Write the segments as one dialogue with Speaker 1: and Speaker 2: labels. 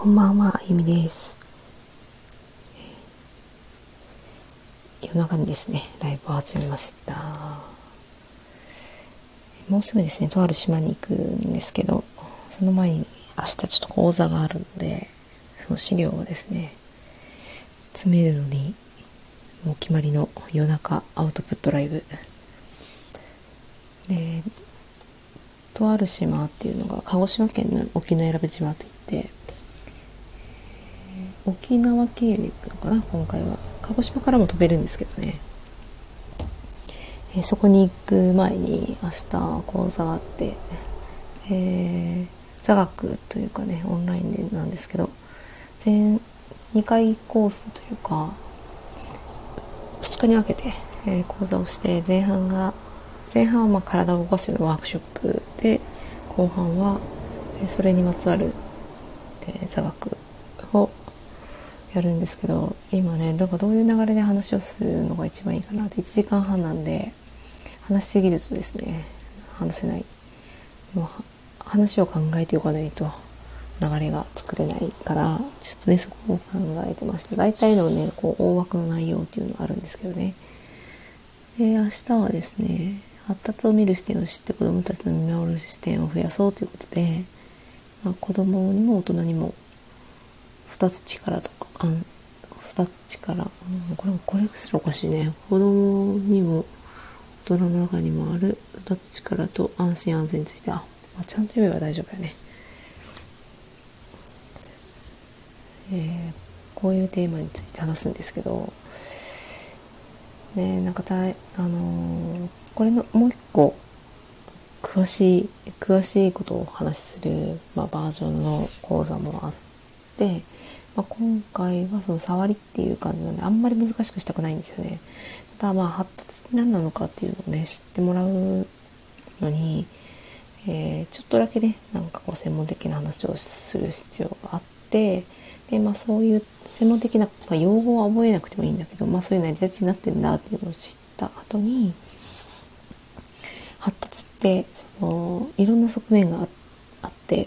Speaker 1: こんばんは、ゆみです。夜中にですね、ライブを始めました。もうすぐですね、とある島に行くんですけど、その前に明日ちょっと講座があるので、その資料をですね、詰めるのに、もう決まりの夜中アウトプットライブ。で、とある島っていうのが鹿児島県の沖永良部島といって沖縄経由で行くのかな今回は。鹿児島からも飛べるんですけどね、えーそこに行く前に明日講座があって、えー座学というかねオンラインでなんですけど全2回コースというか2日に分けて、えー講座をして前半が前半はまあ体を動かすようなワークショップで後半はそれにまつわる、え座学やるんですけど今ねだからどういう流れで話をするのが一番いいかなって1時間半なんで話しすぎるとですね話せない。でも話を考えておかないと流れが作れないからちょっとねそこを考えてました。大体のねこう大枠の内容っていうのがあるんですけどね。で明日はですね発達を見る視点を知って子どもたちの見守る視点を増やそうということで、まあ、子どもにも大人にも育つ力とかあん育つ力、うんこれもこれすらおかしいね。子供にも大人の中にもある育つ力と安心安全について。あ、まあ、ちゃんと読めば大丈夫だよね、えーこういうテーマについて話すんですけど。ねなんかたいあのーこれのもう一個詳しい詳しいことをお話しする、まあ、バージョンの講座もあって、まあ、今回はその触りっていう感じなのであんまり難しくしたくないんですよね。ただまあ発達って何なのかっていうのをね知ってもらうのに、えーちょっとだけねなんかこう専門的な話をする必要があってでまあそういう専門的な、まあ、用語は覚えなくてもいいんだけど、まあ、そういう成り立ちになってるんだっていうのを知った後に発達ってそのいろんな側面があって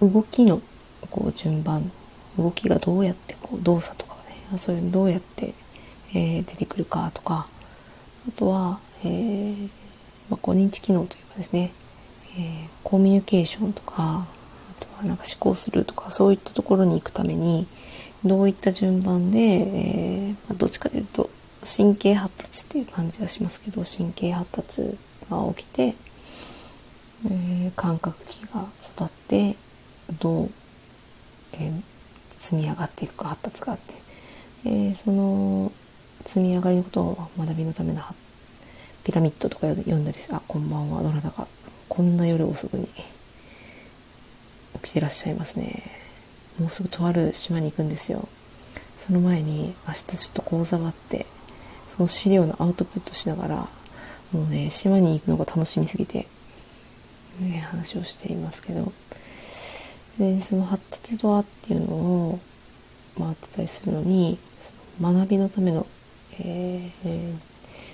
Speaker 1: 動きのこう順番動きがどうやってこう動作とかねそういうのどうやって、えー出てくるかとかあとは、えーまあ、こう認知機能というかですね、えーコミュニケーションとかあとはなんか思考するとかそういったところに行くためにどういった順番で、えまあどっちかというと神経発達っていう感じがしますけど神経発達が起きて、え感覚器が育ってどう、えー積み上がっていくか発達があって、えーその積み上がりのことを学びのためのピラミッドとか読んだりしてあこんばんはどなたか。こんな夜遅くに起きてらっしゃいますね。もうすぐとある島に行くんですよ。その前に明日ちょっと講座があってその資料のアウトプットしながらもうね島に行くのが楽しみすぎて、ね、話をしていますけど。でその発達とはっていうのを、まあ、お伝えするのに学びのための、えー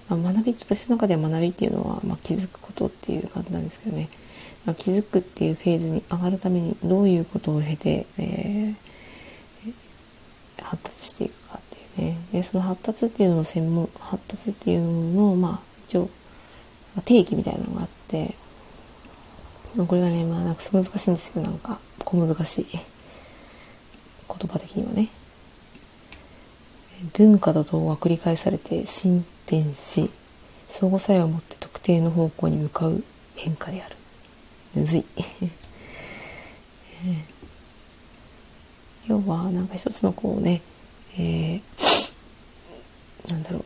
Speaker 1: まあ、学び私の中では学びっていうのは、まあ、気づくことっていう感じなんですけどね、まあ、気づくっていうフェーズに上がるためにどういうことを経て、えー発達していくかっていうね。でその発達っていうのの専門発達っていうののまあ一応定義みたいなのがあってこれがねまあなんか難しいんですよ。なんか小難しい言葉的にはね。文化と動が繰り返されて進展し相互作用を持って特定の方向に向かう変化である。むずい。要はなんか一つのこうね、えーなんだろう。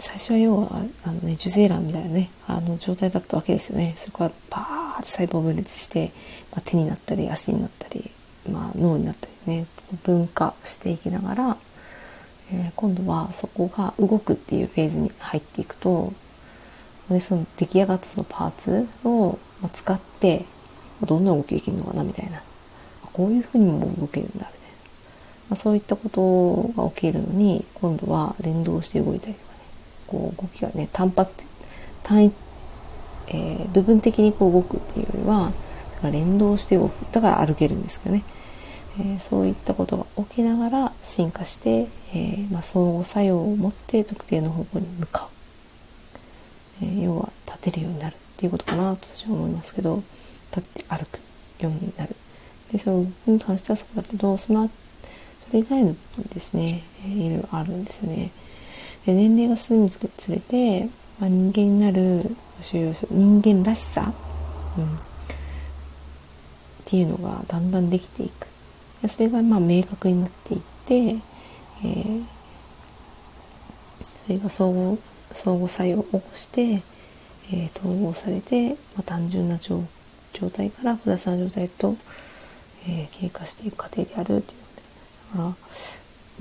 Speaker 1: 最初は要はあの、ね、受精卵みたいなねあの状態だったわけですよね。そこからパーッと細胞分裂して、まあ、手になったり足になったり、まあ、脳になったりね分化していきながら、えー今度はそこが動くっていうフェーズに入っていくとでその出来上がったそのパーツを使ってどんな動きできるのかなみたいな。こういうふうにも動けるんだみたいな、まあ、そういったことが起きるのに今度は連動して動いたり。とかこう動きがね単発単一、えー部分的にこう動くっていうよりはが連動して動く。だから歩けるんですけどね、えー、そういったことが起きながら進化して、えー、まあ、相互作用を持って特定の方向に向かう、え要は立てるようになるっていうことかなと私は思いますけど立って歩くようになる。でそのに関してはそうだけどそのそれ以外の部分ですね、えー、いろいろあるんですよね。で年齢が進むにつれて、まあ、人間になる人間らしさ、うん、っていうのがだんだんできていく。でそれがまあ明確になっていって、えー、それが相互相互作用を起こして、えー、統合されて、まあ、単純な状態から複雑な状態と、えー、経過していく過程であるっていうので。だから、ま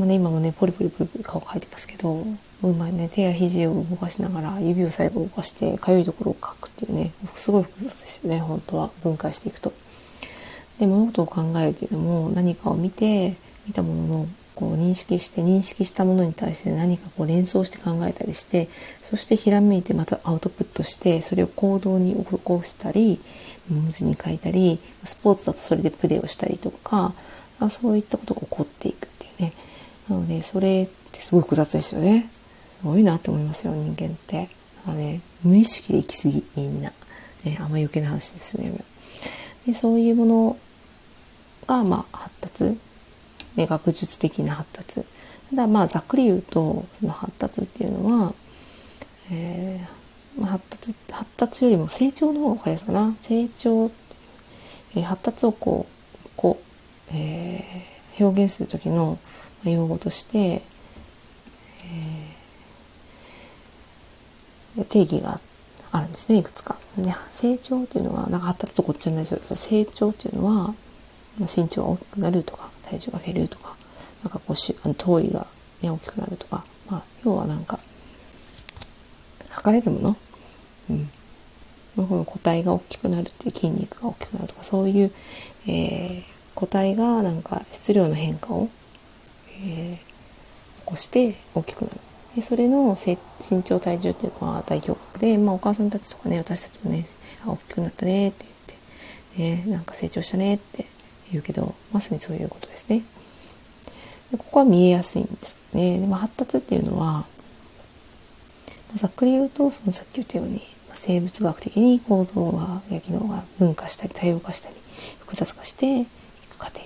Speaker 1: あね、今もねポリポリポリポリ顔描いてますけどうまいね。手や肘を動かしながら指を最後動かしてかゆいところを描くっていうね。すごい複雑ですよね本当は。分解していくと。で物事を考えるというのも何かを見て見たもののこう認識して認識したものに対して何かこう連想して考えたりしてそしてひらめいてまたアウトプットしてそれを行動に起こしたり文字に書いたりスポーツだとそれでプレーをしたりとかそういったことが起こっていくっていうね。なのでそれってすごい複雑ですよね。すごいなって思いますよ人間って。だかね無意識で生きすぎみんな、ね、あんま余計な話ですよねでそういうものがまあ発達。ね、学術的な発達。ただまあざっくり言うとその発達っていうのは、えー、まあ、発達発達よりも成長の方が分かりやすいかな。成長、えー、発達をこうこう、えー、表現する時の用語として、え定義があるんですねいくつか。ね、成長っていうのはなんか発達とこっちゃないですよ成長っていうのは身長が大きくなるとか体重が減るとかなんかこうしあの頭位が、ね、大きくなるとか、まあ、要はなんか測れるもの、うん、この個体が大きくなるっていう筋肉が大きくなるとかそういう、えー、個体がなんか質量の変化を、えー、起こして大きくなる。でそれの身長体重っていうのは代表格で、まあ、お母さんたちとかね私たちもね大きくなったねって言って、ね、なんか成長したねって言うけどまさにそういうことですね。でここは見えやすいんですね。でも発達っていうのはざっくり言うとそのさっき言ったように生物学的に構造がや機能が分化したり多様化したり複雑化していく過程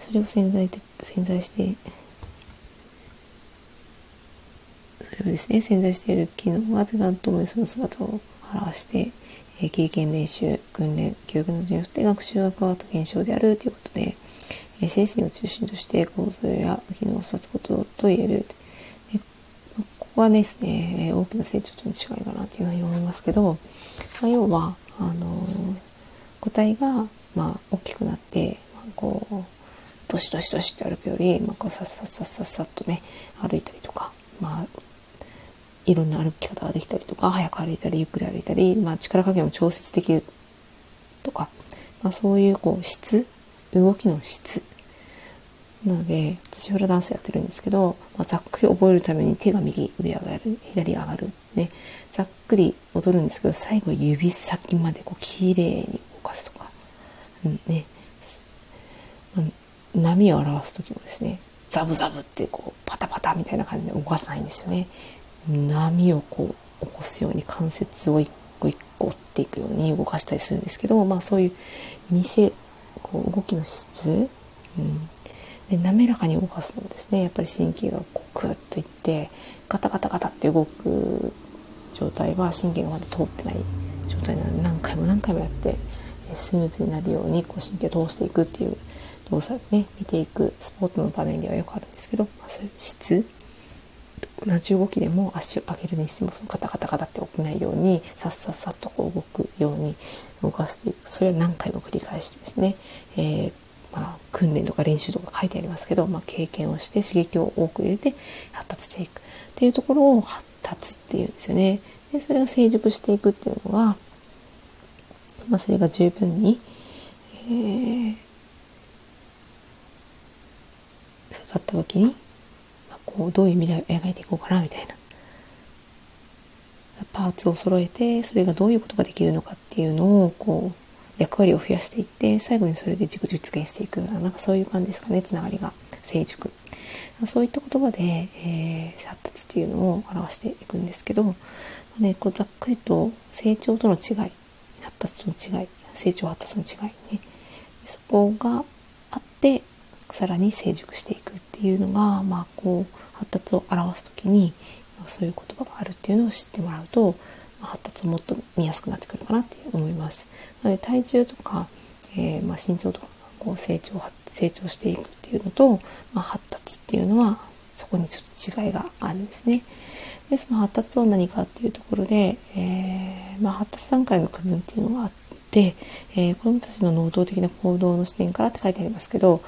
Speaker 1: それを潜在的潜在してそれをですね。潜在している機能が何ともその姿を表してえ経験練習訓練教育などによって学習が変わった現象であるということでえ精神を中心として構造や機能を育つことと言える。ここはですね大きな成長との違いかなというふうに思いますけど、まあ、要はあの個体が、まあ、大きくなって、まあ、こうどしどしどしって歩くより、まあ、こうさっさっさっさっさっとね歩いたりとか、まあ、いろんな歩き方ができたりとか早く歩いたりゆっくり歩いたり、まあ、力加減を調節できるとか、まあ、そういうこう質動きの質なので私フラダンスやってるんですけど、まあ、ざっくり覚えるために手が右上上がる左上がるねざっくり踊るんですけど最後指先までこう綺麗に動かすとか、うんねまあ、波を表す時もですねザブザブってこうパタパタみたいな感じで動かさないんですよね。波をこう起こすように関節を一個一個折っていくように動かしたりするんですけど、まあ、そういう見せこう動きの質、うん、で滑らかに動かすのですね。やっぱり神経がこうクッといってガタガタガタって動く状態は神経がまだ通ってない状態なので何回も何回もやってスムーズになるようにこう神経を通していくっていう動作をね見ていくスポーツの場面ではよくあるんですけど、まあ、そういう質。同じ動きでも足を上げるにしてもそのカタカタカタって起きないようにさっさっさっとこう動くように動かしていくそれは何回も繰り返してですね、えー、まあ、訓練とか練習とか書いてありますけど、まあ、経験をして刺激を多く入れて発達していくっていうところを発達っていうんですよね。でそれが成熟していくっていうのが、まあ、それが十分に、えー、育った時にこうどういう未来を描いていこうかなみたいな。パーツを揃えてそれがどういうことができるのかっていうのをこう役割を増やしていって最後にそれで自己実現していくようなんかそういう感じですかねつながりが。成熟。そういった言葉で、えー、発達っていうのを表していくんですけど、ね、こうざっくりと成長との違い発達との違い成長発達の違いね。そこがあってさらに成熟していくっていうのが、まあ、こう発達を表す時にそういう言葉があるっていうのを知ってもらうと、発達をもっと見やすくなってくるかなって思います。なので体重とか、えー、まあ、身長とかこう成長成長していくっていうのと、まあ、発達っていうのはそこにちょっと違いがあるんですね。でその発達は何かっていうところで、えー、まあ、発達段階の区分っていうのがあって、えー、子どもたちの能動的な行動の視点からって書いてありますけど、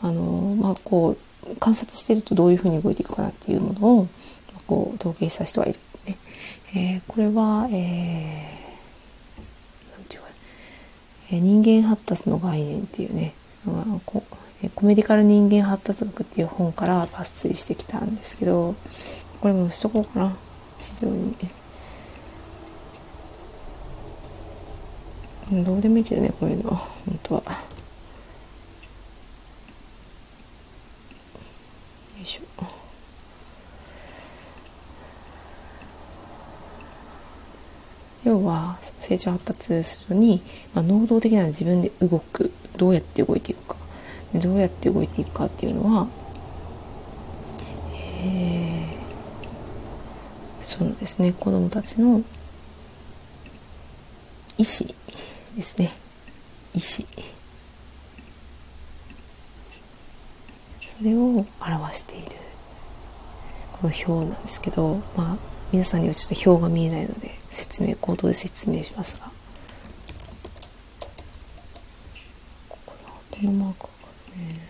Speaker 1: あのまあ、こう観察してるとどういうふうに動いていくかなっていうものをこう統計した人がいる、ね。えー、これは、えー、ていうか、えー、人間発達の概念っていうね、まあ、こコメディカル人間発達学っていう本から抜粋してきたんですけどこれもしとこうかな。資料に。どうでもいいけどねこういうの本当は。よいしょ。要は成長発達するのに、まあ、能動的な自分で動くどうやって動いていくか。どうやって動いていくかっていうのは、えー、そうですね子どもたちの意思ですね。意思それを表している。この表なんですけどまあ皆さんにはちょっと表が見えないので説明口頭で説明しますが。ここのマークがね。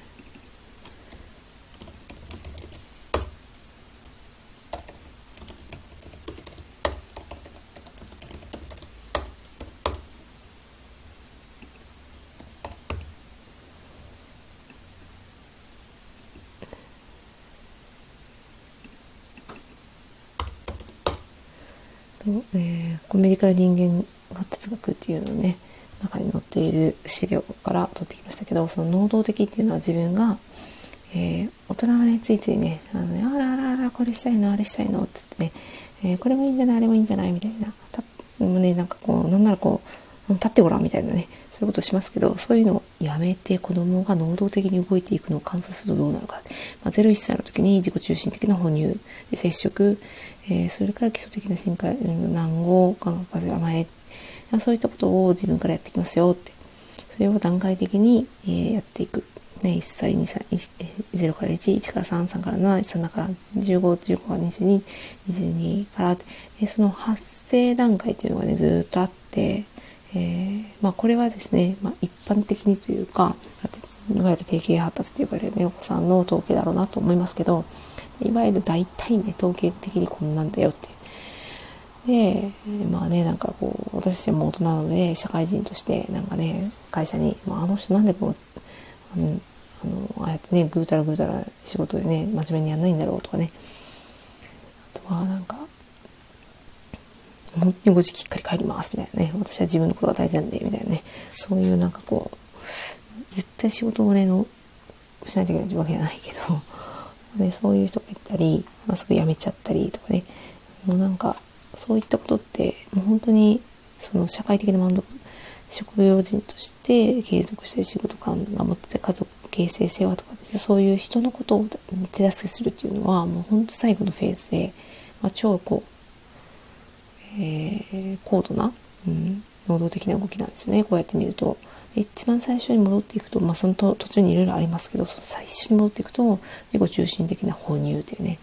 Speaker 1: えー、アメリカル人間が哲学っていうのをね中に載っている資料から取ってきましたけどその能動的っていうのは自分が、えー、大人がねついついねあのねあらあらあらこれしたいのあれしたいのっつってね、えー、これもいいんじゃないあれもいいんじゃないみたいなたもうねなんかこうなんならこう立ってごらんみたいなねそういうことしますけどそういうのをやめて子供が能動的に動いていくのを観察するとどうなるか、まあ、0-1歳の時に自己中心的な哺乳接触、えー、それから基礎的な深海難語感覚風甘えそういったことを自分からやっていきますよって。それを段階的に、えー、やっていく。ね、1歳、2歳、0から1、1から3、3から7、3から15、15から22、22からで、その発生段階っていうのがね、ずっとあって、えー、まあこれはですね、まあ一般的にというか、いわゆる定型発達と呼ばれるね、お子さんの統計だろうなと思いますけど、いわゆる大体ね、統計的にこんなんだよってでまあねなんかこう私たちも大人なので社会人としてなんかね会社に、まあ、あの人なんでこうあのあのああやってねぐうたらぐうたら仕事でね真面目にやんないんだろうとかね。あとはなんか本当に5時きっかり帰りますみたいなね。私は自分のことが大事なんでみたいなね。そういうなんかこう絶対仕事をねのしないといけないわけじゃないけど、ね、そういう人がいたり、まあ、すぐ辞めちゃったりとかね。もうなんかそういったことってもう本当にその社会的な満足職業人として継続して仕事感が持って家族形成性はとかそういう人のことを手助けするっていうのはもう本当最後のフェーズで、まあ、超こう、えー、高度な、うん、能動的な動きなんですよねこうやって見ると。一番最初に戻っていくと、まあ、その途中にいろいろありますけどその最初に戻っていくと自己中心的な哺乳というね、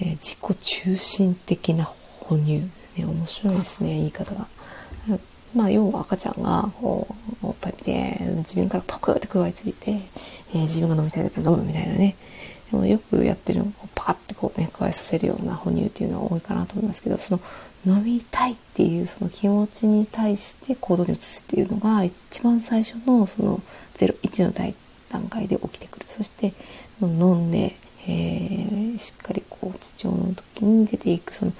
Speaker 1: えー、自己中心的な哺乳、ね、面白いですね言い方が。まあ、要は赤ちゃんがこうおっぱい見て自分からパクって食わいついて、えー、自分が飲みたい時に飲むみたいなねでもよくやってるのをパカッてこうね加えさせるような哺乳っていうのは多いかなと思いますけどその飲みたいっていうその気持ちに対して行動に移すっていうのが一番最初のその01の段階で起きてくるそして飲んでえー、しっかりこう父親の時に出ていくその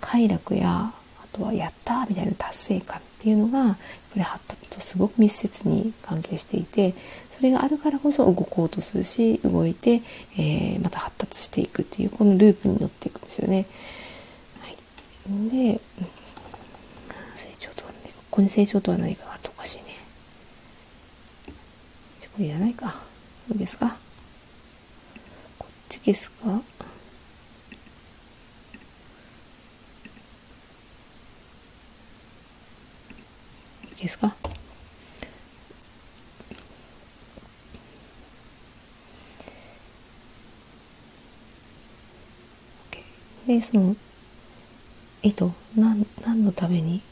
Speaker 1: 快楽やあとはやったみたいな達成感っていうのがやっぱり発達とすごく密接に関係していてそれがあるからこそ動こうとするし動いて、えー、また発達していくっていうこのループに乗っていくんですよね。で成長とは、ね、ここに成長とは何かがあるとおかしいね。これいらないか。いいですか？こっちですか？ですか？でその意図何何のために？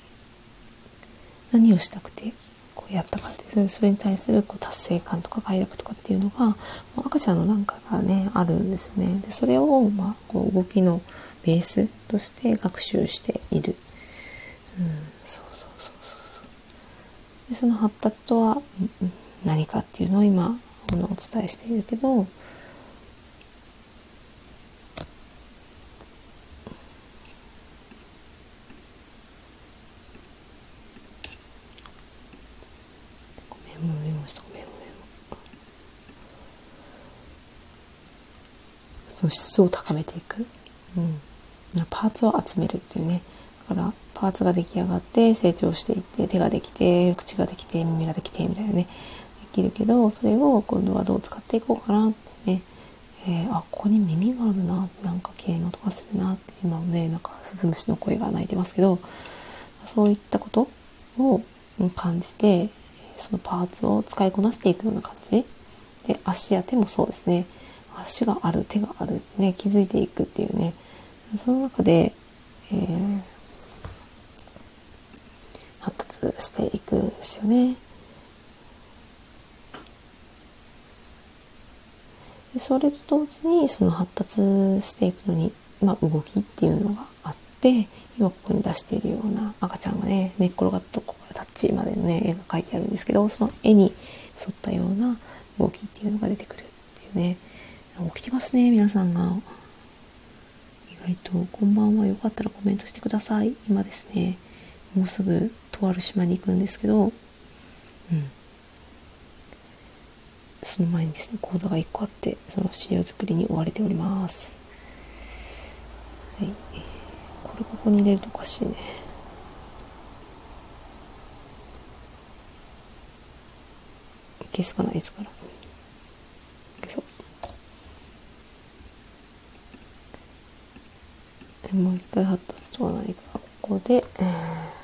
Speaker 1: 何をしたくて？こうやったかってそれに対するこう達成感とか快楽とかっていうのがもう赤ちゃんのなんかがねあるんですよね。でそれを、まあ、こう動きのベースとして学習している、うん、そうでその発達とは何かっていうのを今お伝えしているけどごめんもうメモしたごめんごめんその質を高めていく、うん、パーツを集めるっていうね。だからパーツが出来上がって成長していって手ができて口ができて耳ができてみたいなね。できるけどそれを今度はどう使っていこうかなってね、えー、あここに耳があるな。なんか綺麗な音がするなって。今もねなんかスズムシの声が鳴いてますけどそういったことを感じてそのパーツを使いこなしていくような感じ。で足や手もそうですね足がある手があるね気づいていくっていうねその中で、えー発達していくんですよね。それと同時にその発達していくのに、まあ、動きっていうのがあって今ここに出しているような赤ちゃんがね寝っ転がったとこからタッチまでのね絵が描いてあるんですけどその絵に沿ったような動きっていうのが出てくるっていうね起きてますね皆さんが。意外とこんばんはよかったらコメントしてください。今ですねもうすぐとある島に行くんですけど、うん、その前にですね講座が1個あってその資料作りに追われております。はい。これここに入れるとおかしいね。消すかないつからそうもう一回発達とは何か。ここで、えー。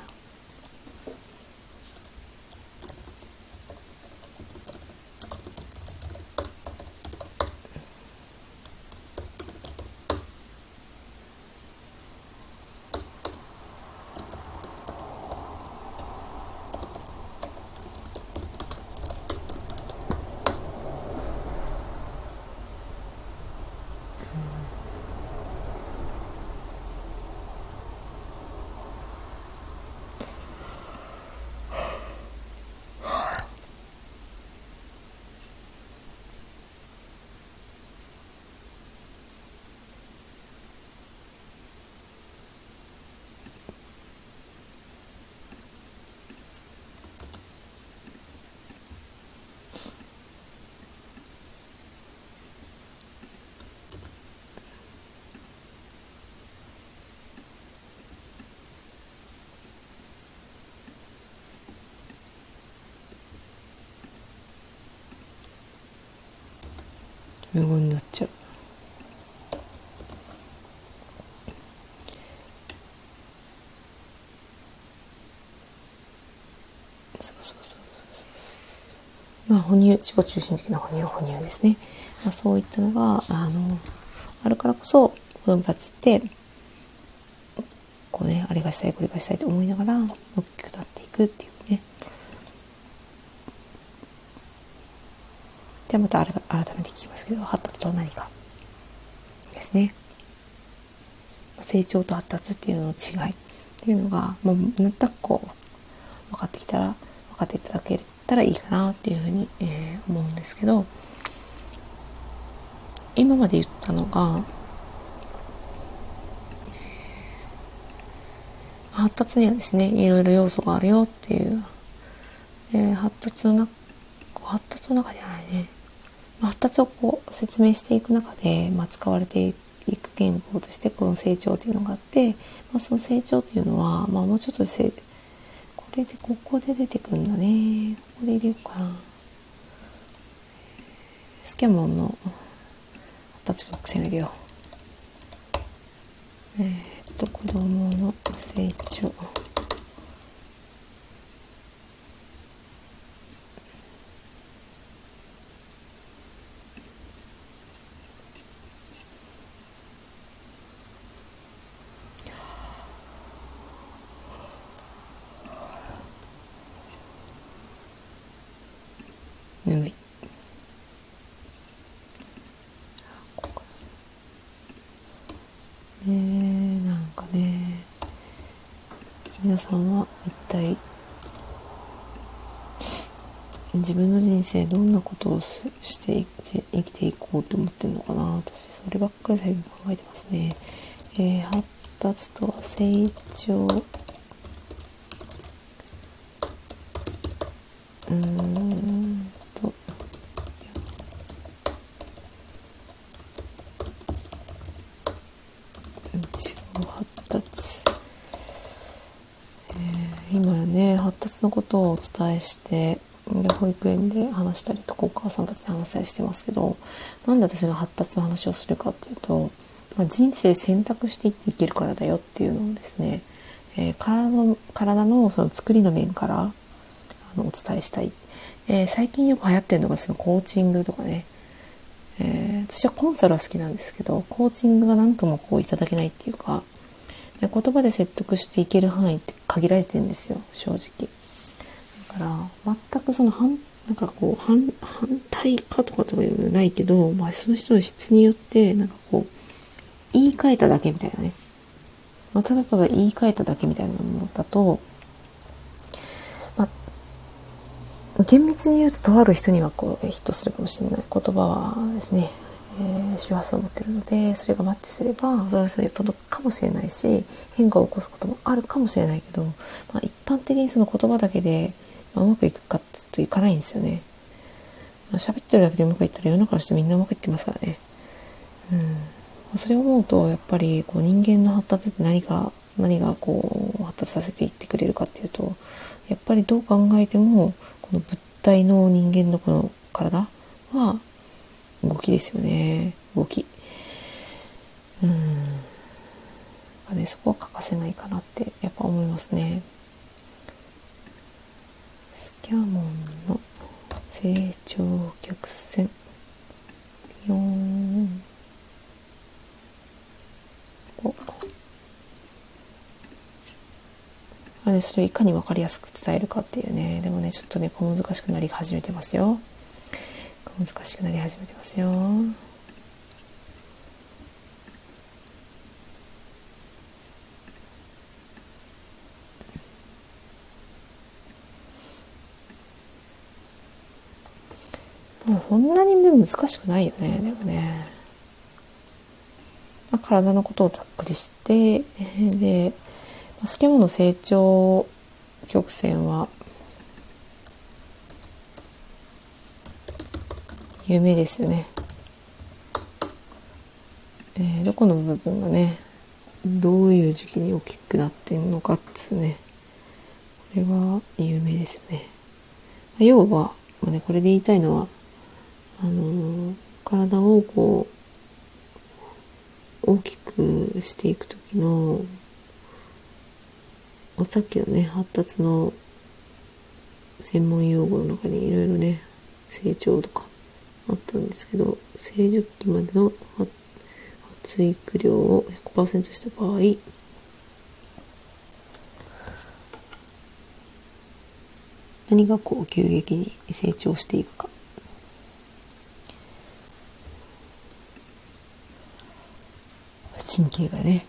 Speaker 1: 無言になっちゃうそうそうそうそうまあ哺乳自己中心的な哺乳哺乳ですね、まあ、そういったのがあのあるからこそ子供たちってこうねあれがしたいこれがしたいと思いながら大きくなっていくっていうねじゃあまた改めて聞きますけど発達とは何か。ですね。成長と発達っていうのの違いっていうのがもうなんとなくこう分かってきたら分かっていただけたらいいかなっていうふうに、えー、思うんですけど今まで言ったのが発達にはですねいろいろ要素があるよっていう。で発達の中発達の中じゃないね。発達をこう説明していく中で、まあ、使われていく言語としてこの成長というのがあって、まあ、その成長っていうのは、まあ、もうちょっとでこれでここで出てくるんだね。ここで入れようかな。スキャモンの発達曲線を入れよえー、っと子供の成長眠いねなんかね皆さんは一体自分の人生どんなことをして生きていこうと思ってるのかな。私そればっかり最近考えてますね、えー、発達。とは成長うんと自己発達、えー今ね発達のことをお伝えして保育園で話したりとかお母さんたちで話したりしてますけどなんで私が発達の話をするかっていうと、まあ、人生選択していっていけるからだよっていうのをですね、えー、体の体のその作りの面からあのお伝えしたい、えー、最近よく流行ってるのがそのコーチングとかね、えー、私はコンサルは好きなんですけどコーチングが何ともこういただけないっていうか言葉で説得していける範囲って限られてるんですよ正直。から全くその反なんかこう反反対かとかとかいうないけど、まあ、その人の質によってなんかこう言い換えただけみたいなね、まあ、ただただ言い換えただけみたいなものだと、まあ、厳密に言うととある人にはこうヒットするかもしれない言葉はですねえー、周波数を持ってるのでそれがマッチすればその人に届くかもしれないし変化を起こすこともあるかもしれないけど、まあ、一般的にその言葉だけで、まあ、うまくいくかって言うといかないんですよね。まあ、喋ってるだけでうまくいったら世の中の人みんなうまくいってますからね。うん、それを思うとやっぱりこう人間の発達って何か何がこう発達させていってくれるかっていうとやっぱりどう考えてもこの物体の人間のこの体は動きですよね。動き。うん。ねそこは欠かせないかなってやっぱ思いますね。キャモンの成長曲線。4あれそれをいかに分かりやすく伝えるかっていうね。でもねちょっとね小難しくなり始めてますよ。難しくなり始めてますよ。もうこんなに難しくないよねでもね、まあ、体のことをざっくりして でスケモの成長曲線は有名ですよね。えー、どこの部分がねどういう時期に大きくなってんのかっつうねこれは有名ですよね。要は、まあね、これで言いたいのはあの、体をこう大きくしていく時のさっきのね発達の専門用語の中にいろいろね成長とかあったんですけど成熟期までの発育量を100%した場合何がこう急激に成長していくか。神経がね。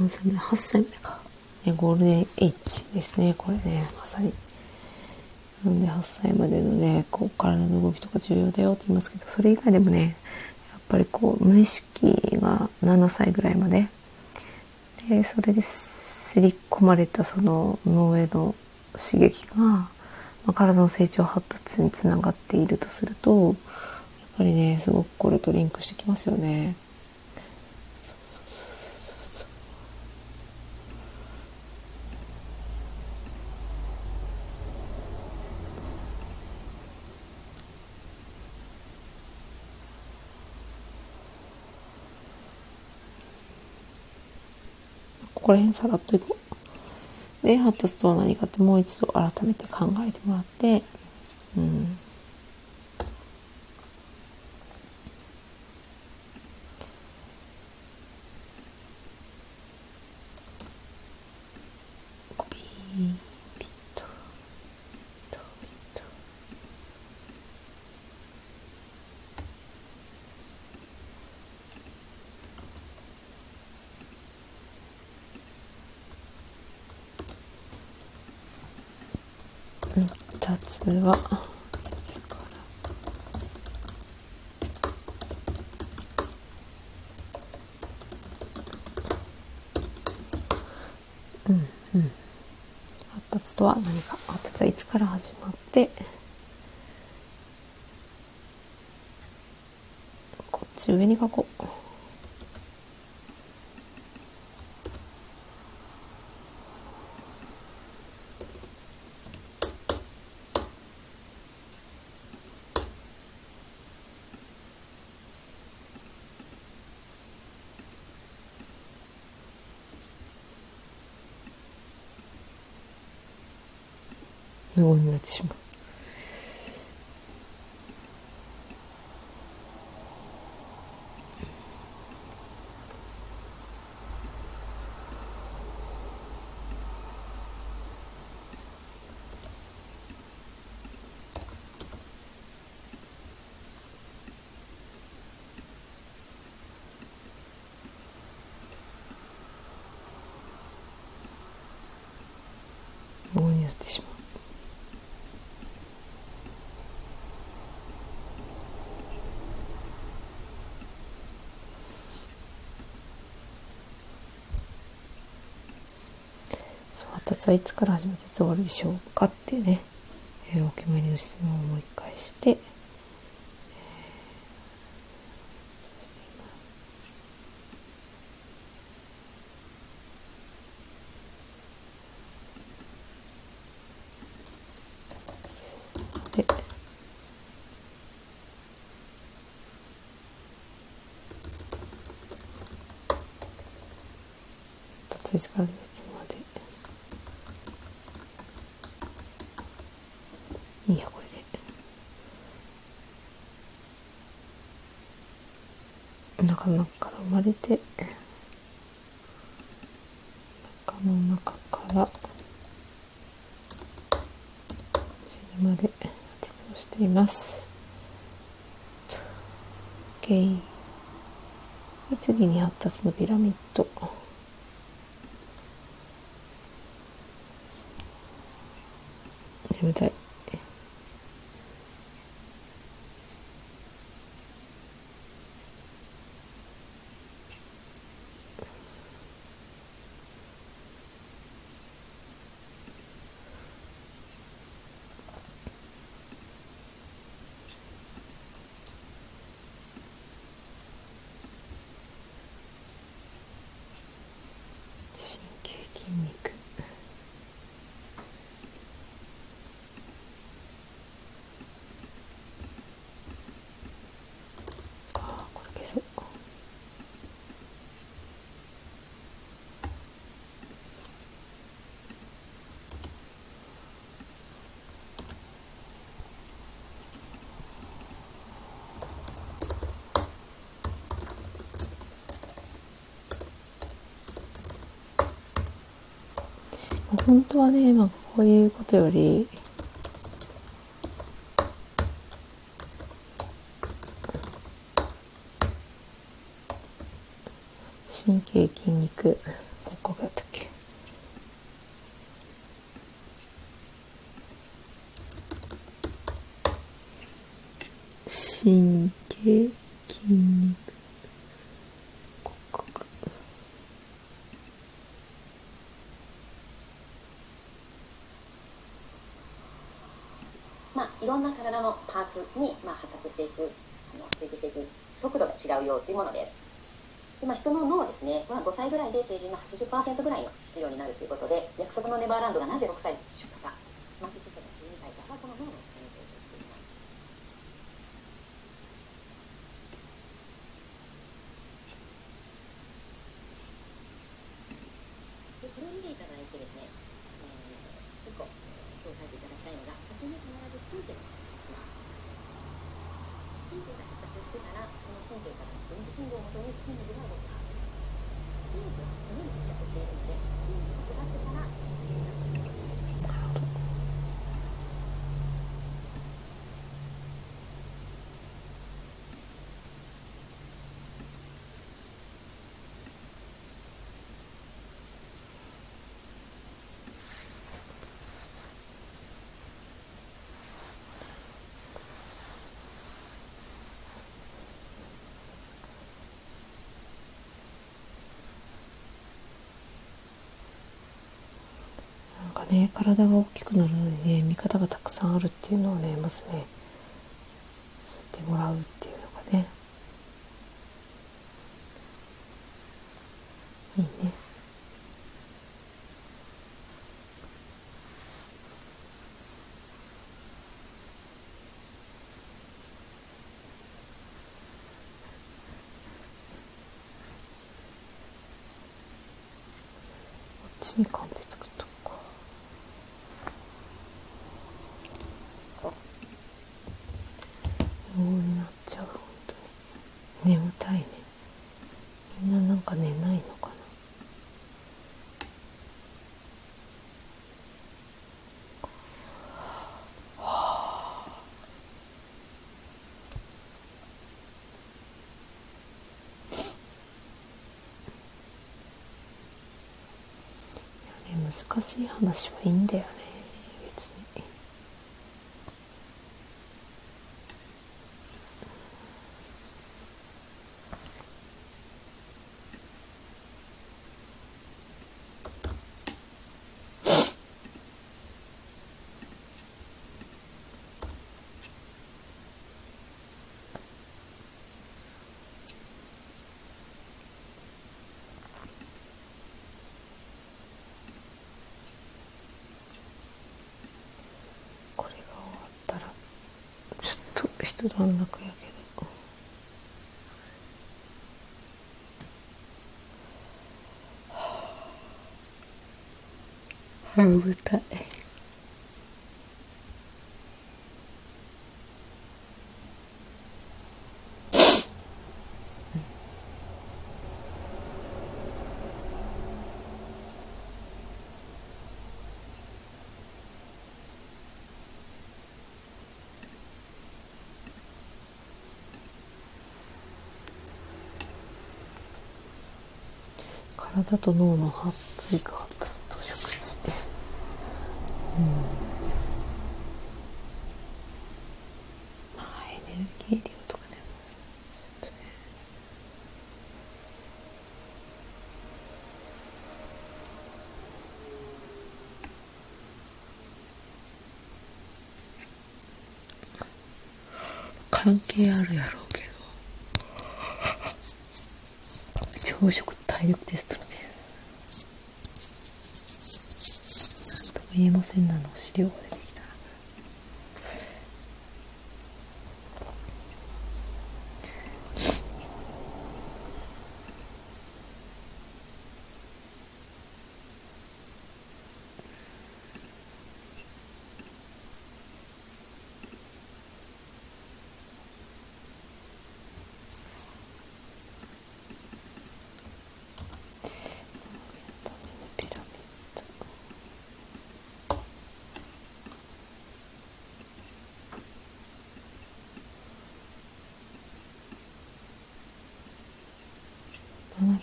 Speaker 1: 何歳まで8歳までかゴールデンエッジですねこれね。まさに。なんで8歳までのねこう体の動きとか重要だよって言いますけどそれ以外でもねやっぱりこう無意識が7歳ぐらいまで。でそれで刷り込まれたその脳への刺激が、まあ、体の成長発達につながっているとするとやっぱりねすごくこれとリンクしてきますよね。ここら辺さらっといこう。で、発達とは何かってもう一度改めて考えてもらって、うん。コピーつは。うんうん。発達とは何か。発達はいつから始まってこっち上に書こう。無言になってしまう。無言になってしまう。達はいつから始めていつ終わるでしょうかっていうね、えー、お決まりの質問をもう一回して、でいつからですいいやこれで中の中から生まれで中の中から死ぬまで鉄をしています。OK 次に発達のピラミッド眠たい本当はね、まあ、こういうことより神経筋肉。
Speaker 2: いうものです。でまあ、人の脳ですねは5歳ぐらいで成人の80%ぐらいの必要になるということで約束のネバーランドがなぜ6歳
Speaker 1: ね体が大きくなるのでね見方がたくさんあるっていうのをねまずね知ってもらう。難しい話はいいんだよね。と段落やけど。はあ体と脳の発が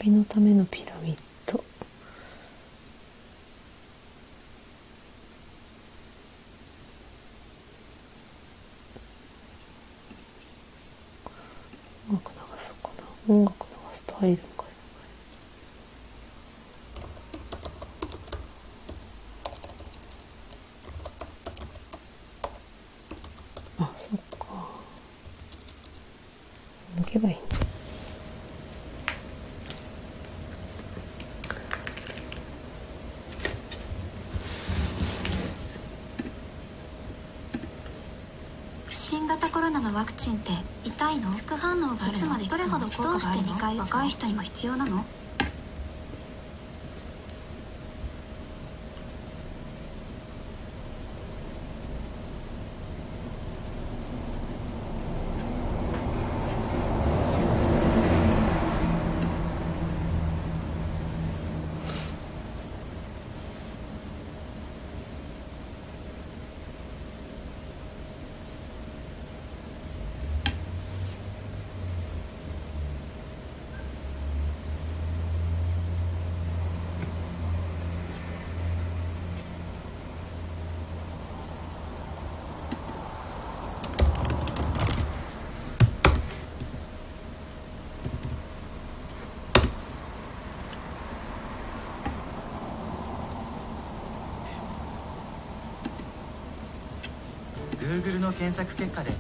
Speaker 1: のためのピラミッド。音楽流そうかな。音楽流すと入る
Speaker 3: ワクチンって痛いの？副反応があるの？いつまでどれほど効果があるの？若い人にも必要なの？
Speaker 4: 検索結果で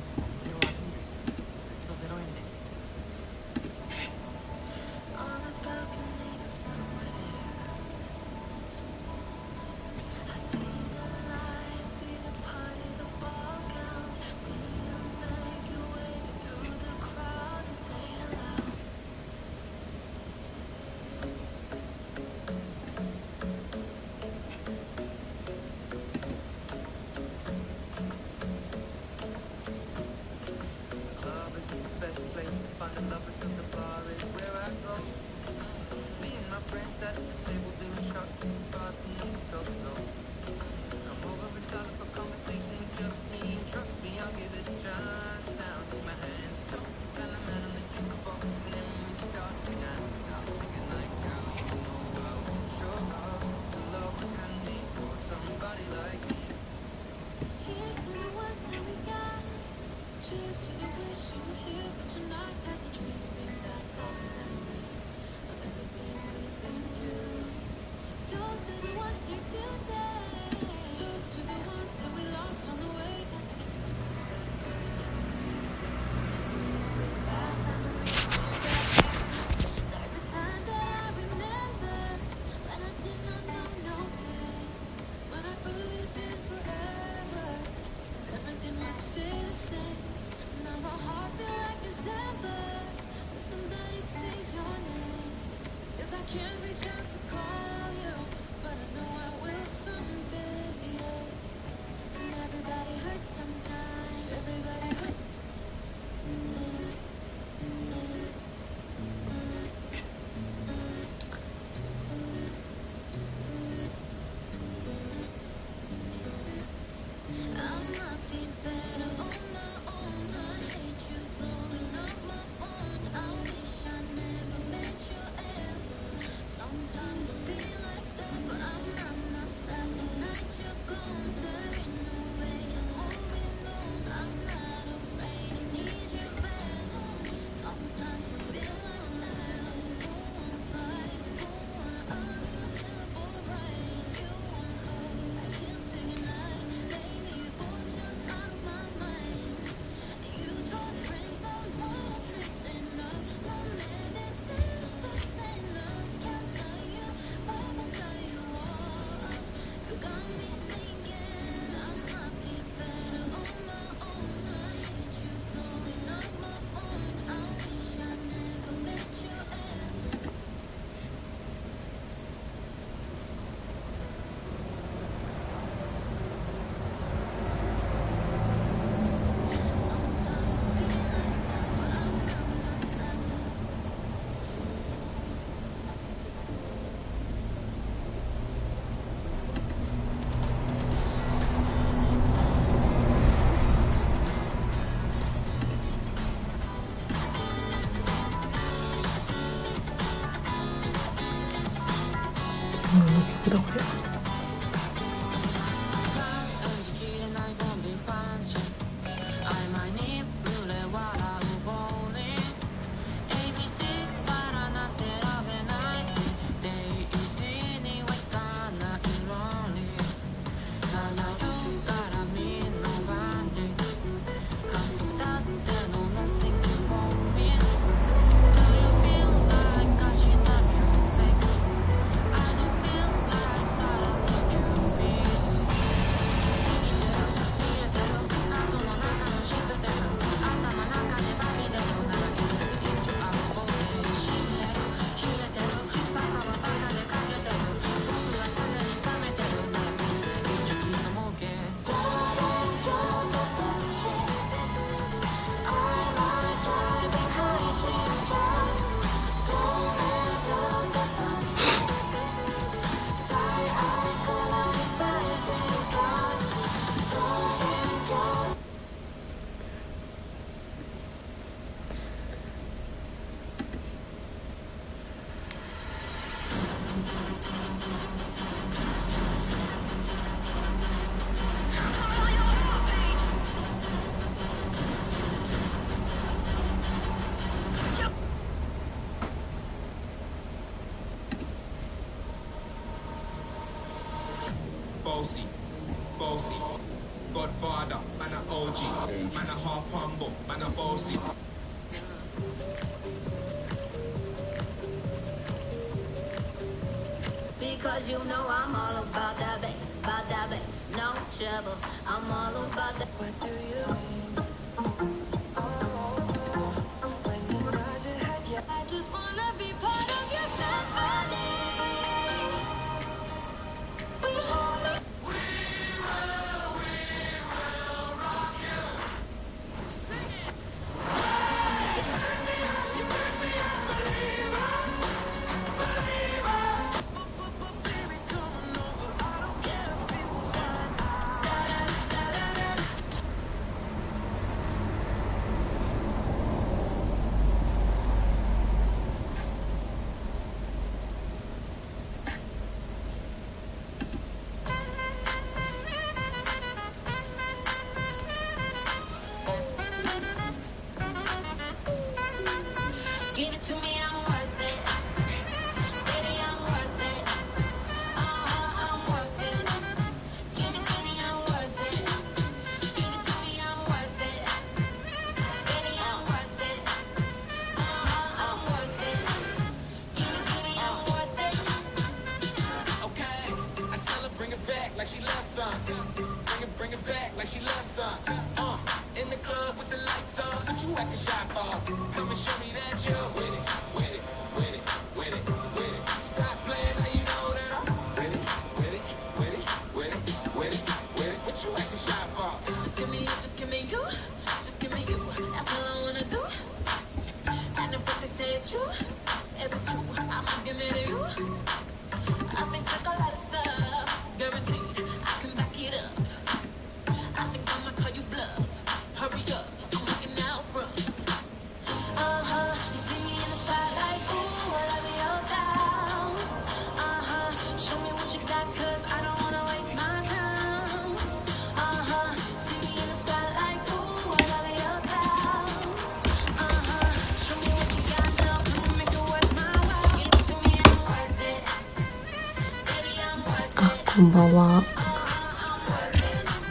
Speaker 1: んばんは。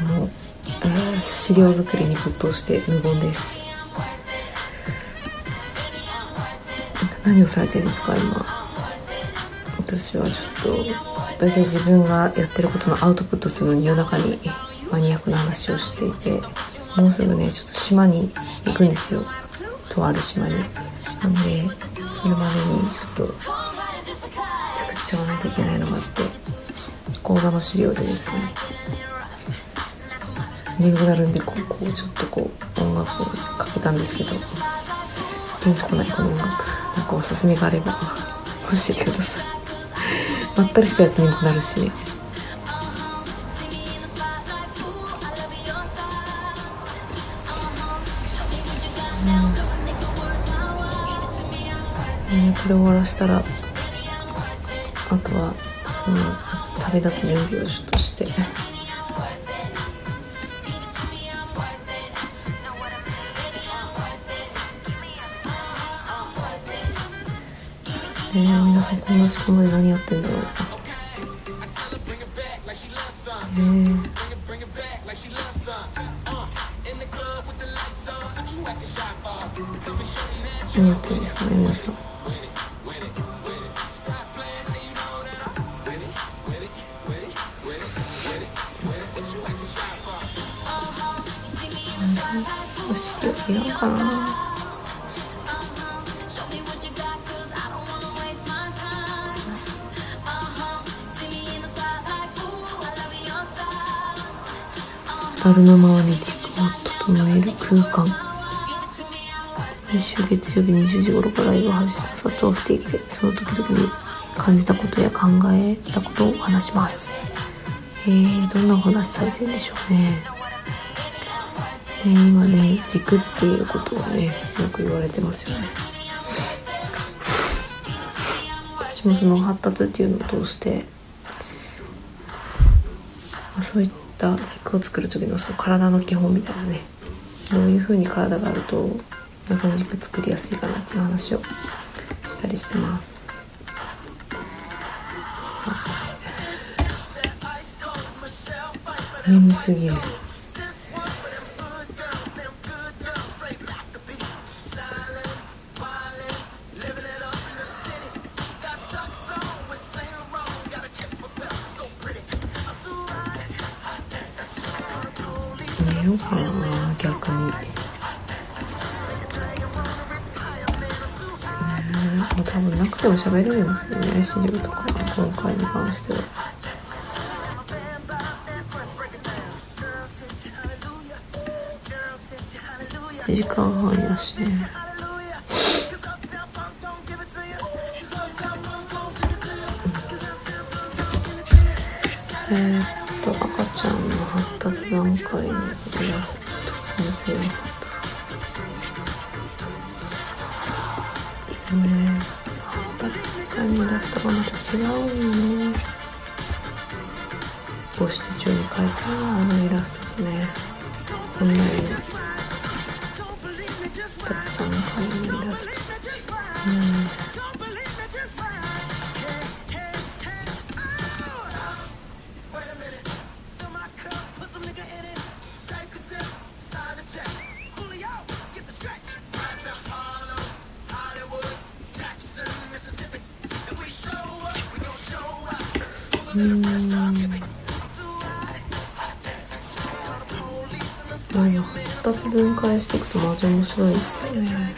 Speaker 1: もう、資料作りに没頭して無言です。何をされてるんですか今。私はちょっと大体自分がやってることのアウトプットするのに夜中にマニアックな話をしていてもうすぐねちょっと島に行くんですよ。とある島に。なんでそれまでにちょっと作っちゃわないといけないのがあって。講座の資料でですね眠くなるんでこうこうちょっとこう音楽をかけたんですけどピンとこないこの音楽なんかおすすめがあれば教えてください。まったりしたやつ眠くなるし。これ終わらしたらあとはその旅立つ準備をちょっとして。えー、皆さんこんな時こまで何やってんだろう。
Speaker 5: か、
Speaker 1: えー、何やってるんですかね皆さん。
Speaker 3: Love your style.
Speaker 1: あるのままに軸を整える空間。毎週月曜日20時頃からライブ配信朝と不定期でその時々に感じたことや考えたことを話します。えー、どんなお話されてるんでしょうね。今ね軸っていうことをねよく言われてますよね。私もその発達っていうのを通してそういった軸を作る時のその体の基本みたいなねどういう風に体があると謎の軸作りやすいかなっていう話をしたりしてます。
Speaker 6: 眠すぎる多分なくても喋れないんですよね資料とか今回に関しては。1時間半やしね。ストがすごいですよね。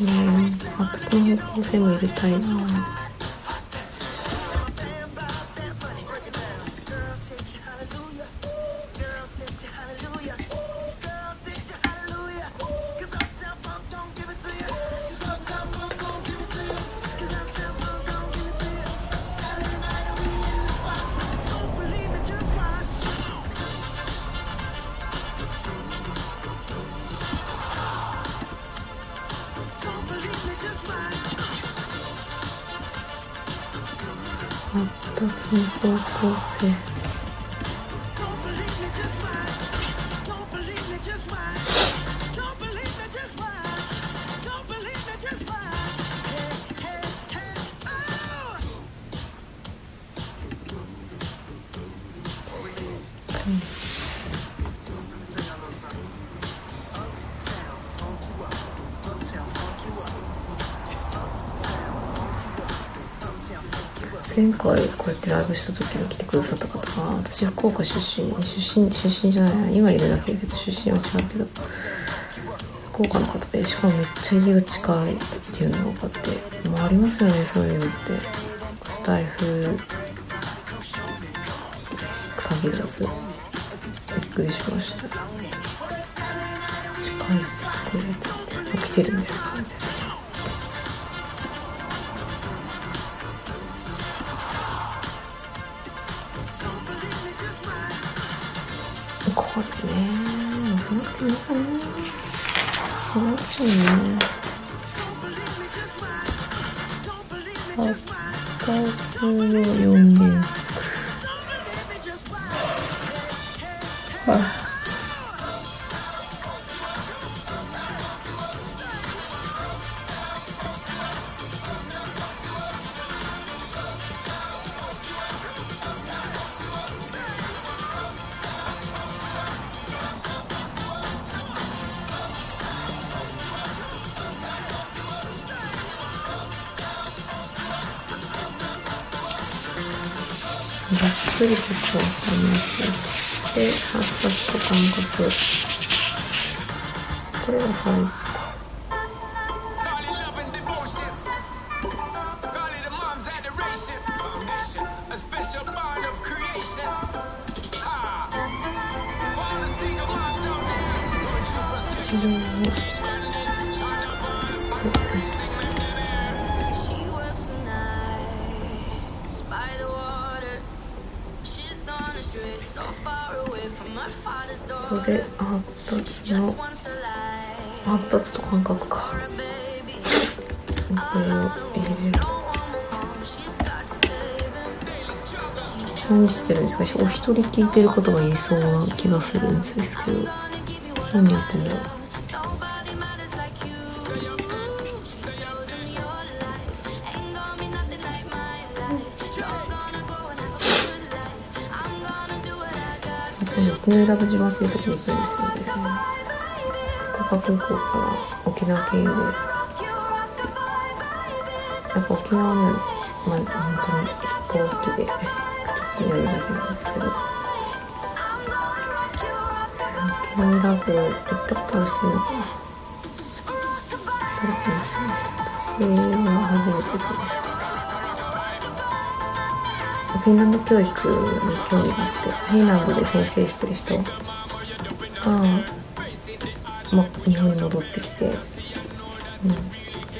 Speaker 6: うん。ね発達の方向性も入れたいな。発達の方向性。前回こうやってライブした時に来てくださった方が私福岡出身出身出身じゃないな今いるだけだけど出身は違うけど福岡の方でしかもめっちゃ家が近いっていうのが分かってもうありますよねそういうのって。スタイフ限らず。びっくりしました。近いですねって。起きてるんですかみたいな。いいかなしなくちゃね。発達の4原これでしお一人聞いてることが言いそうな気がするんですけど何やってんだろう？
Speaker 1: ラブ島っていうところに行くですよね。空港から沖縄経由で。やっぱ沖縄はねまあ本当に飛行機で。ちょっと乗るだけなんですけど。沖縄ラブ行ったことある人いるかな誰かいますよね私は初めて行くんですけど。フィンランド教育に興味があってフィンランドで先生してる人が、ま、日本に戻ってきて、うん、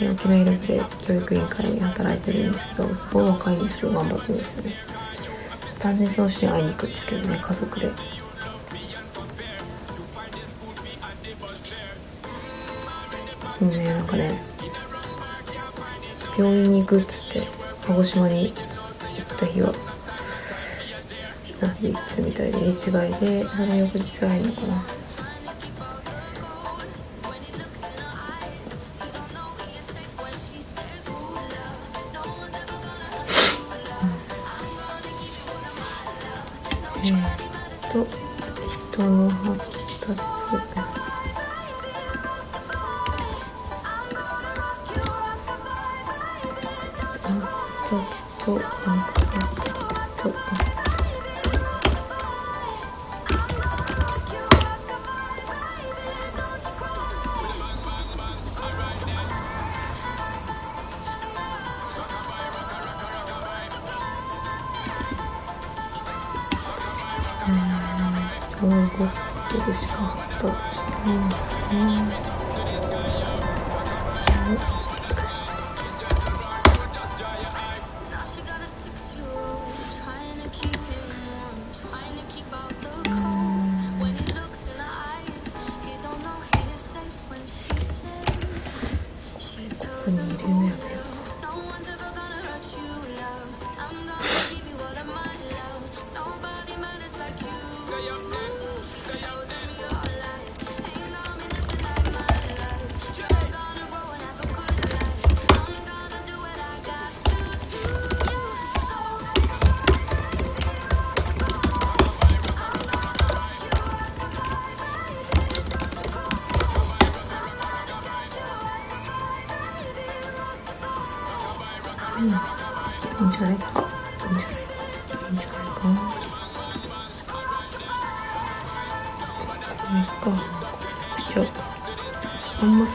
Speaker 1: で沖縄イラクで教育委員会に働いてるんですけどすごい若いんですけど頑張ってるんですよね。単純にその人に会いに行くんですけどね家族で。でもねなんかね病院に行くっつって鹿児島に行った日は飛行機で行ってるみたいで入れ違いでその翌日会えるのかな。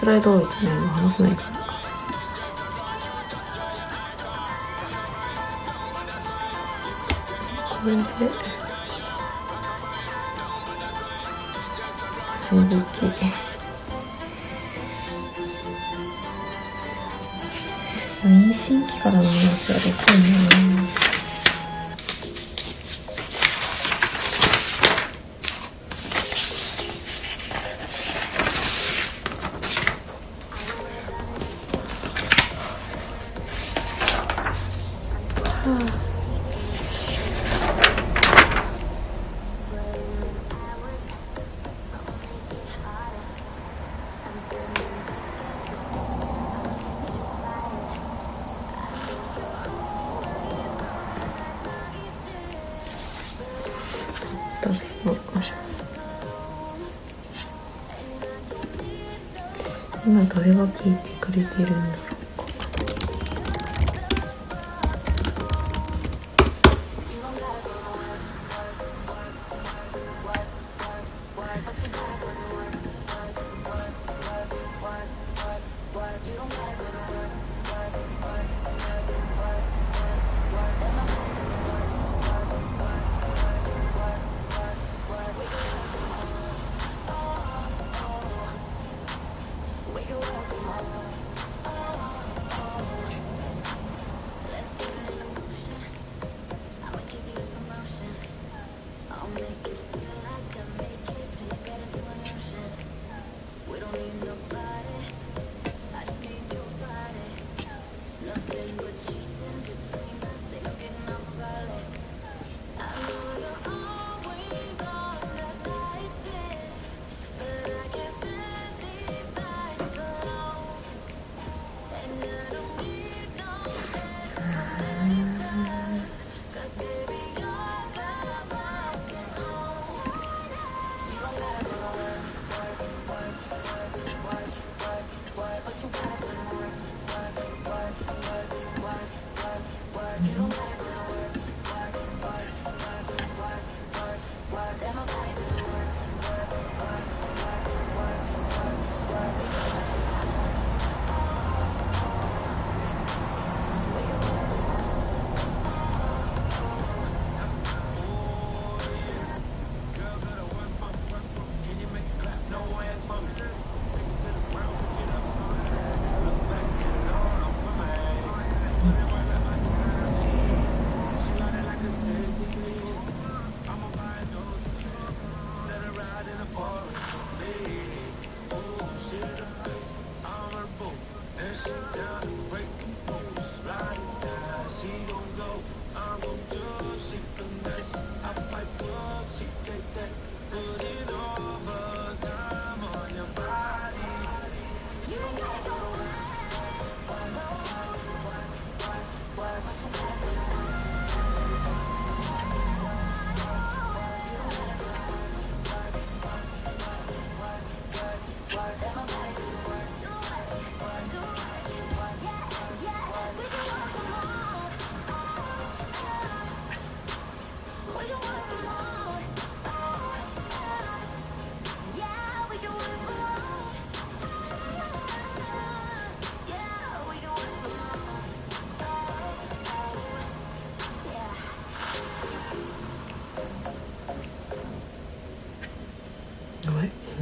Speaker 1: ライド多いとねもう話せないからこれで動き妊娠期からの話はで。きどれが聞いてくれてるんだろう。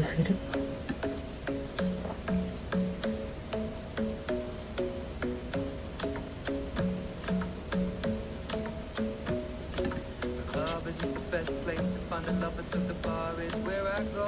Speaker 7: the club isn't the best place to find the lovers of the bar is where i go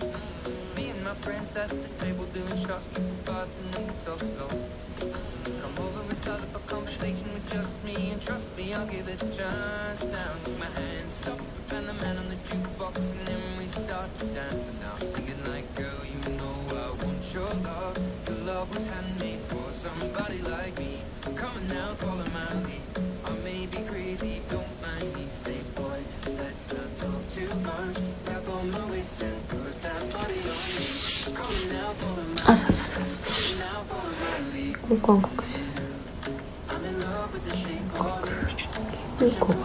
Speaker 7: mm, meeting my friends at the table doing shots with barton and we talk slow mm, come over and start up a conversation with Just me and trust me, I'll give it just chance. Now take my hand, stop man on the jukebox and then we start to dance. And I'm singing like, girl, you know I want your love. Your love was handmade for somebody like me. Come on now, follow my lead. I may be crazy, don't mind me. Say, boy, let's not talk too much. Grab on my waist and put that body on me. Come on now, follow my lead.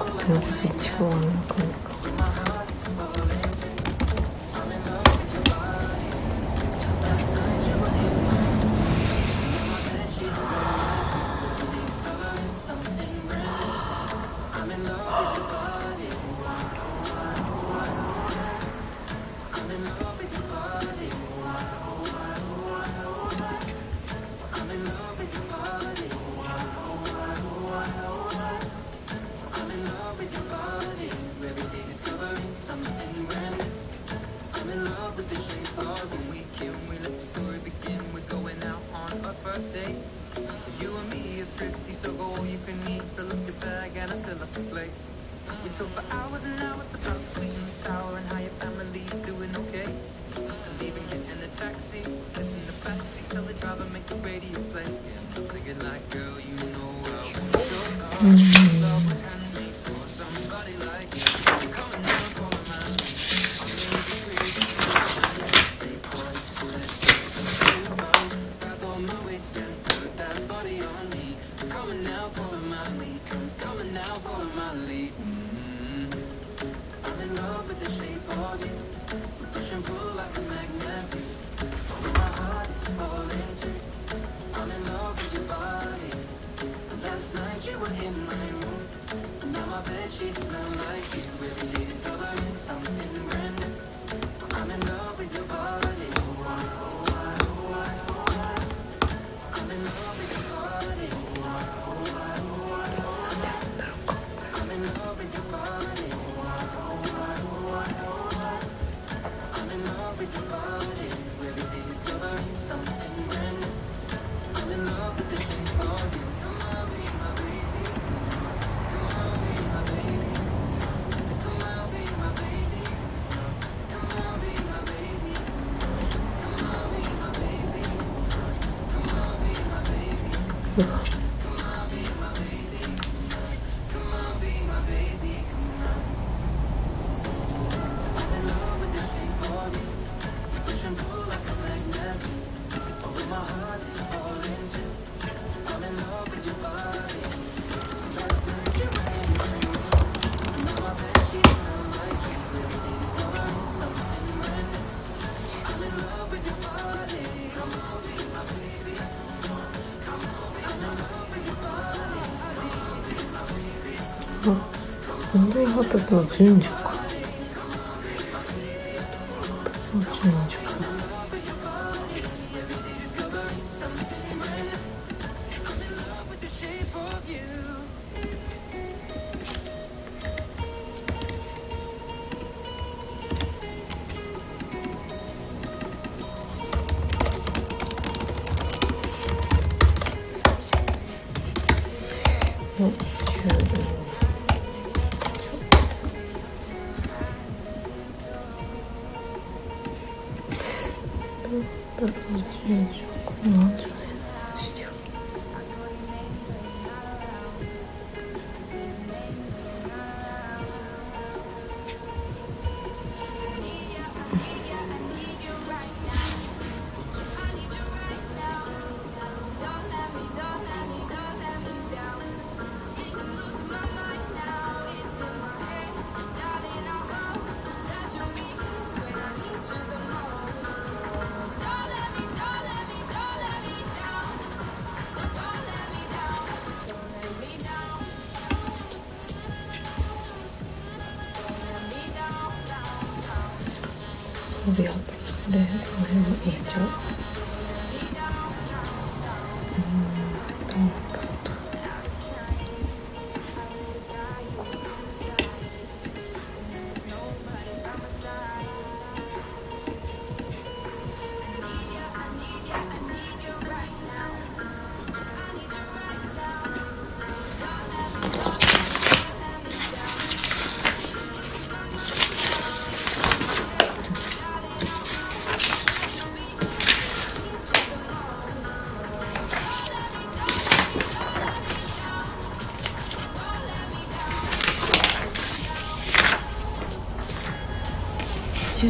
Speaker 4: 真有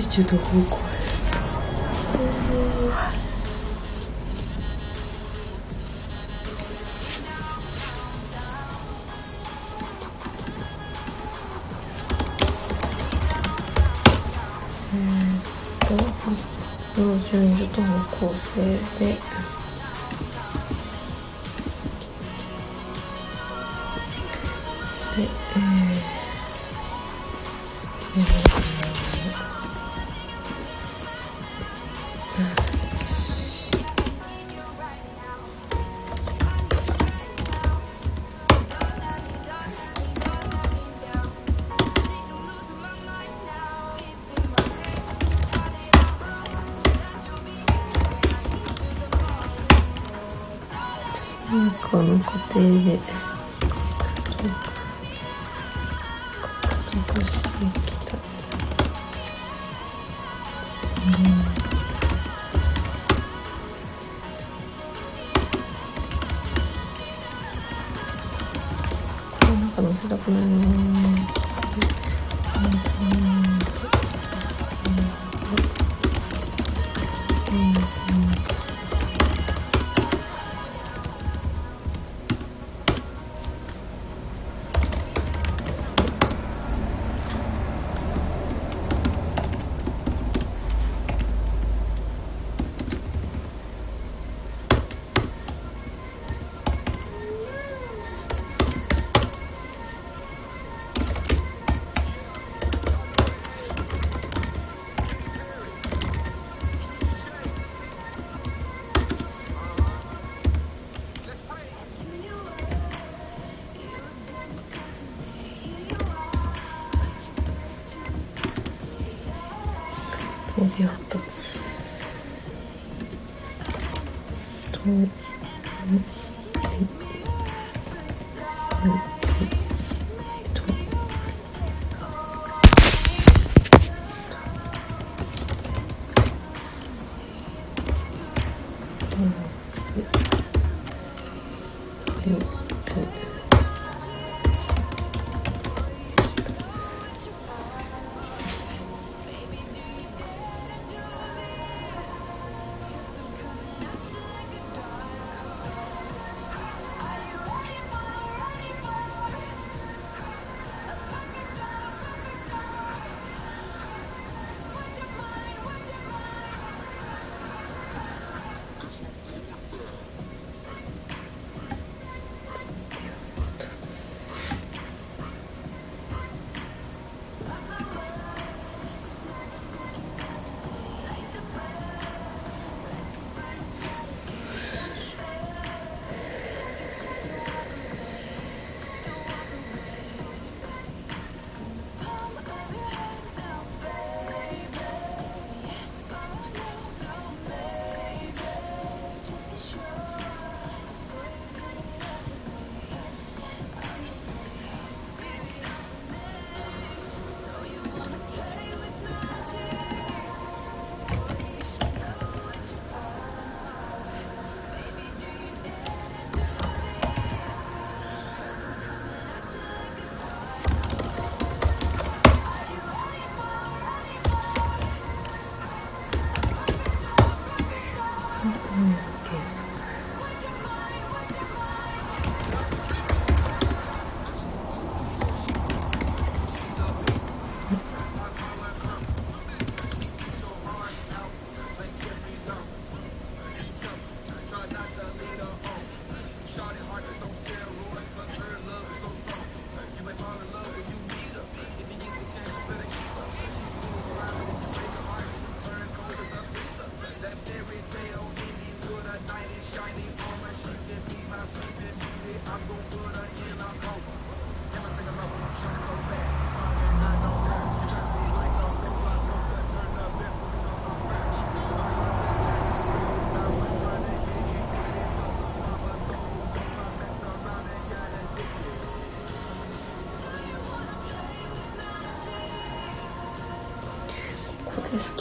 Speaker 4: 集中と方向えー、っと、標準度との構成で。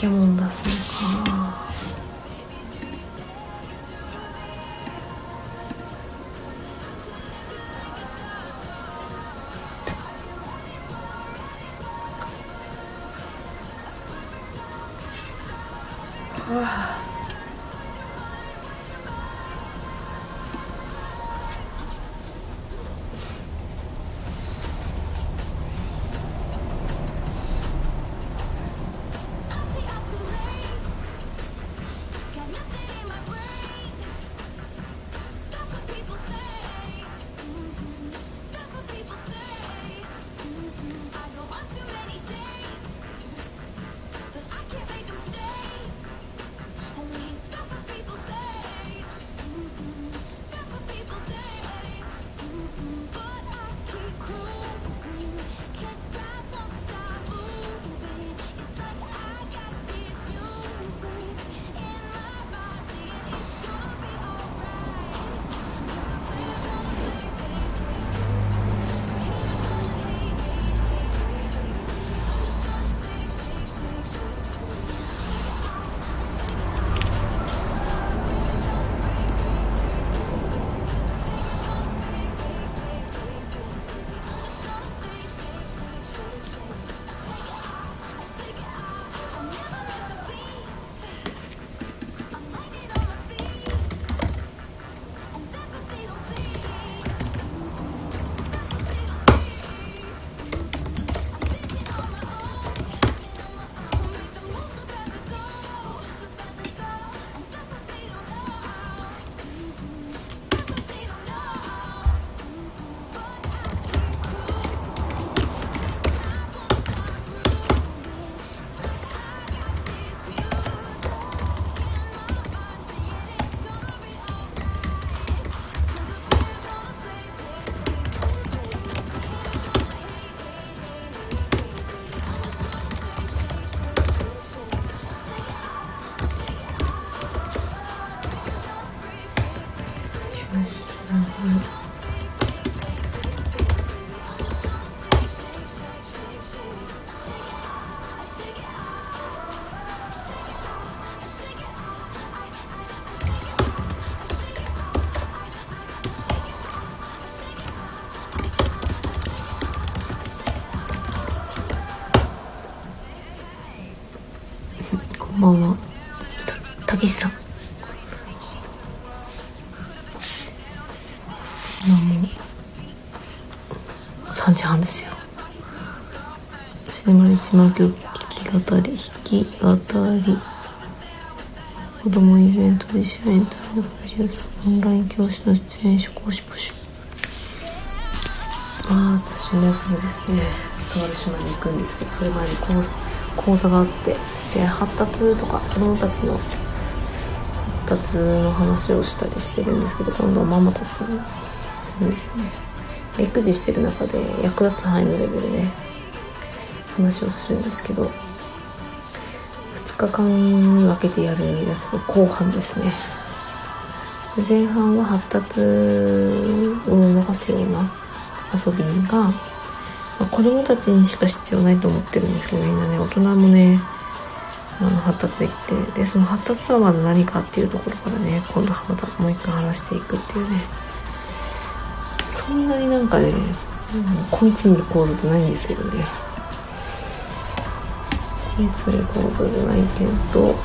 Speaker 4: でスキャモン出すのかシネマリ一万曲聴き語り弾き語り。子供イベント自主演隊のプロデューサーオンライン教師の出演者講師募集。ああ私の休みですね。とある島に行くんですけどそれ前に講座講座があってで発達とか子供たちの発達の話をしたりしてるんですけど今度はママたちにするんですよね。育児してる中で役立つ範囲のレベルで話をするんですけど2日間に分けてやるやつの後半ですね。前半は発達を促すような遊びが、まあ子供たちにしか必要ないと思ってるんですけどみんなね。大人もねあの発達できてでその発達とはまず何かっていうところからね今度はまたもう一回話していくっていうね。そんなになんかね、うん、根詰める構造じゃないんですけどね。根詰める構造じゃないけど。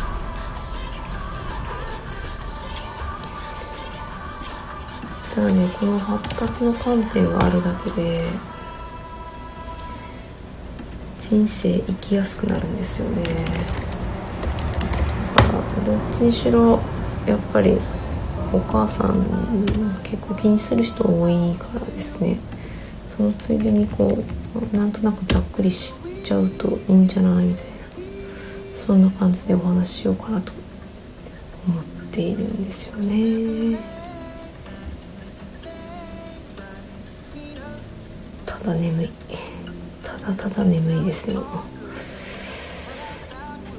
Speaker 4: ただねこの発達の観点があるだけで人生生きやすくなるんですよね。だからどっちにしろやっぱりお母さん結構気にする人多いからですね。そのついでにこうなんとなくざっくり知っちゃうといいんじゃないみたいな。そんな感じでお話ししようかなと思っているんですよね。ただ眠い。ただただ眠いですよ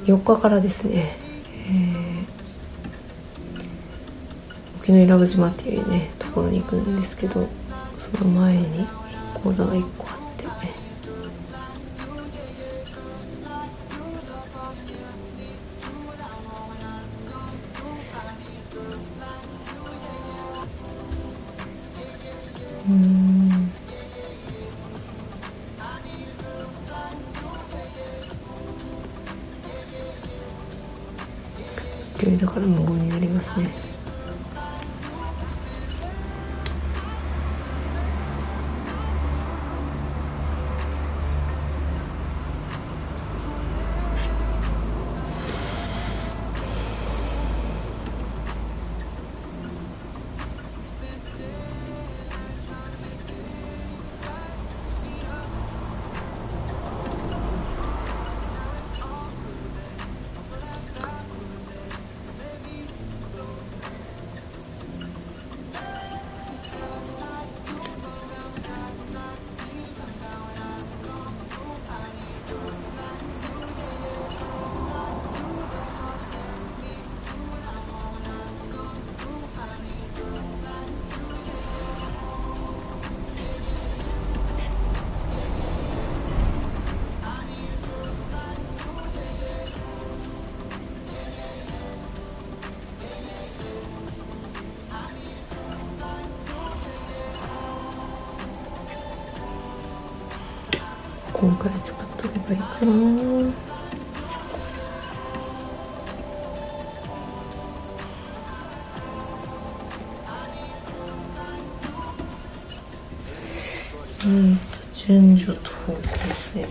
Speaker 4: 4日からですね、えー、沖永良部島っていうねところに行くんですけどその前に講座が1個あ
Speaker 1: くらい作っとけばいいかな。うんと順序と方向性。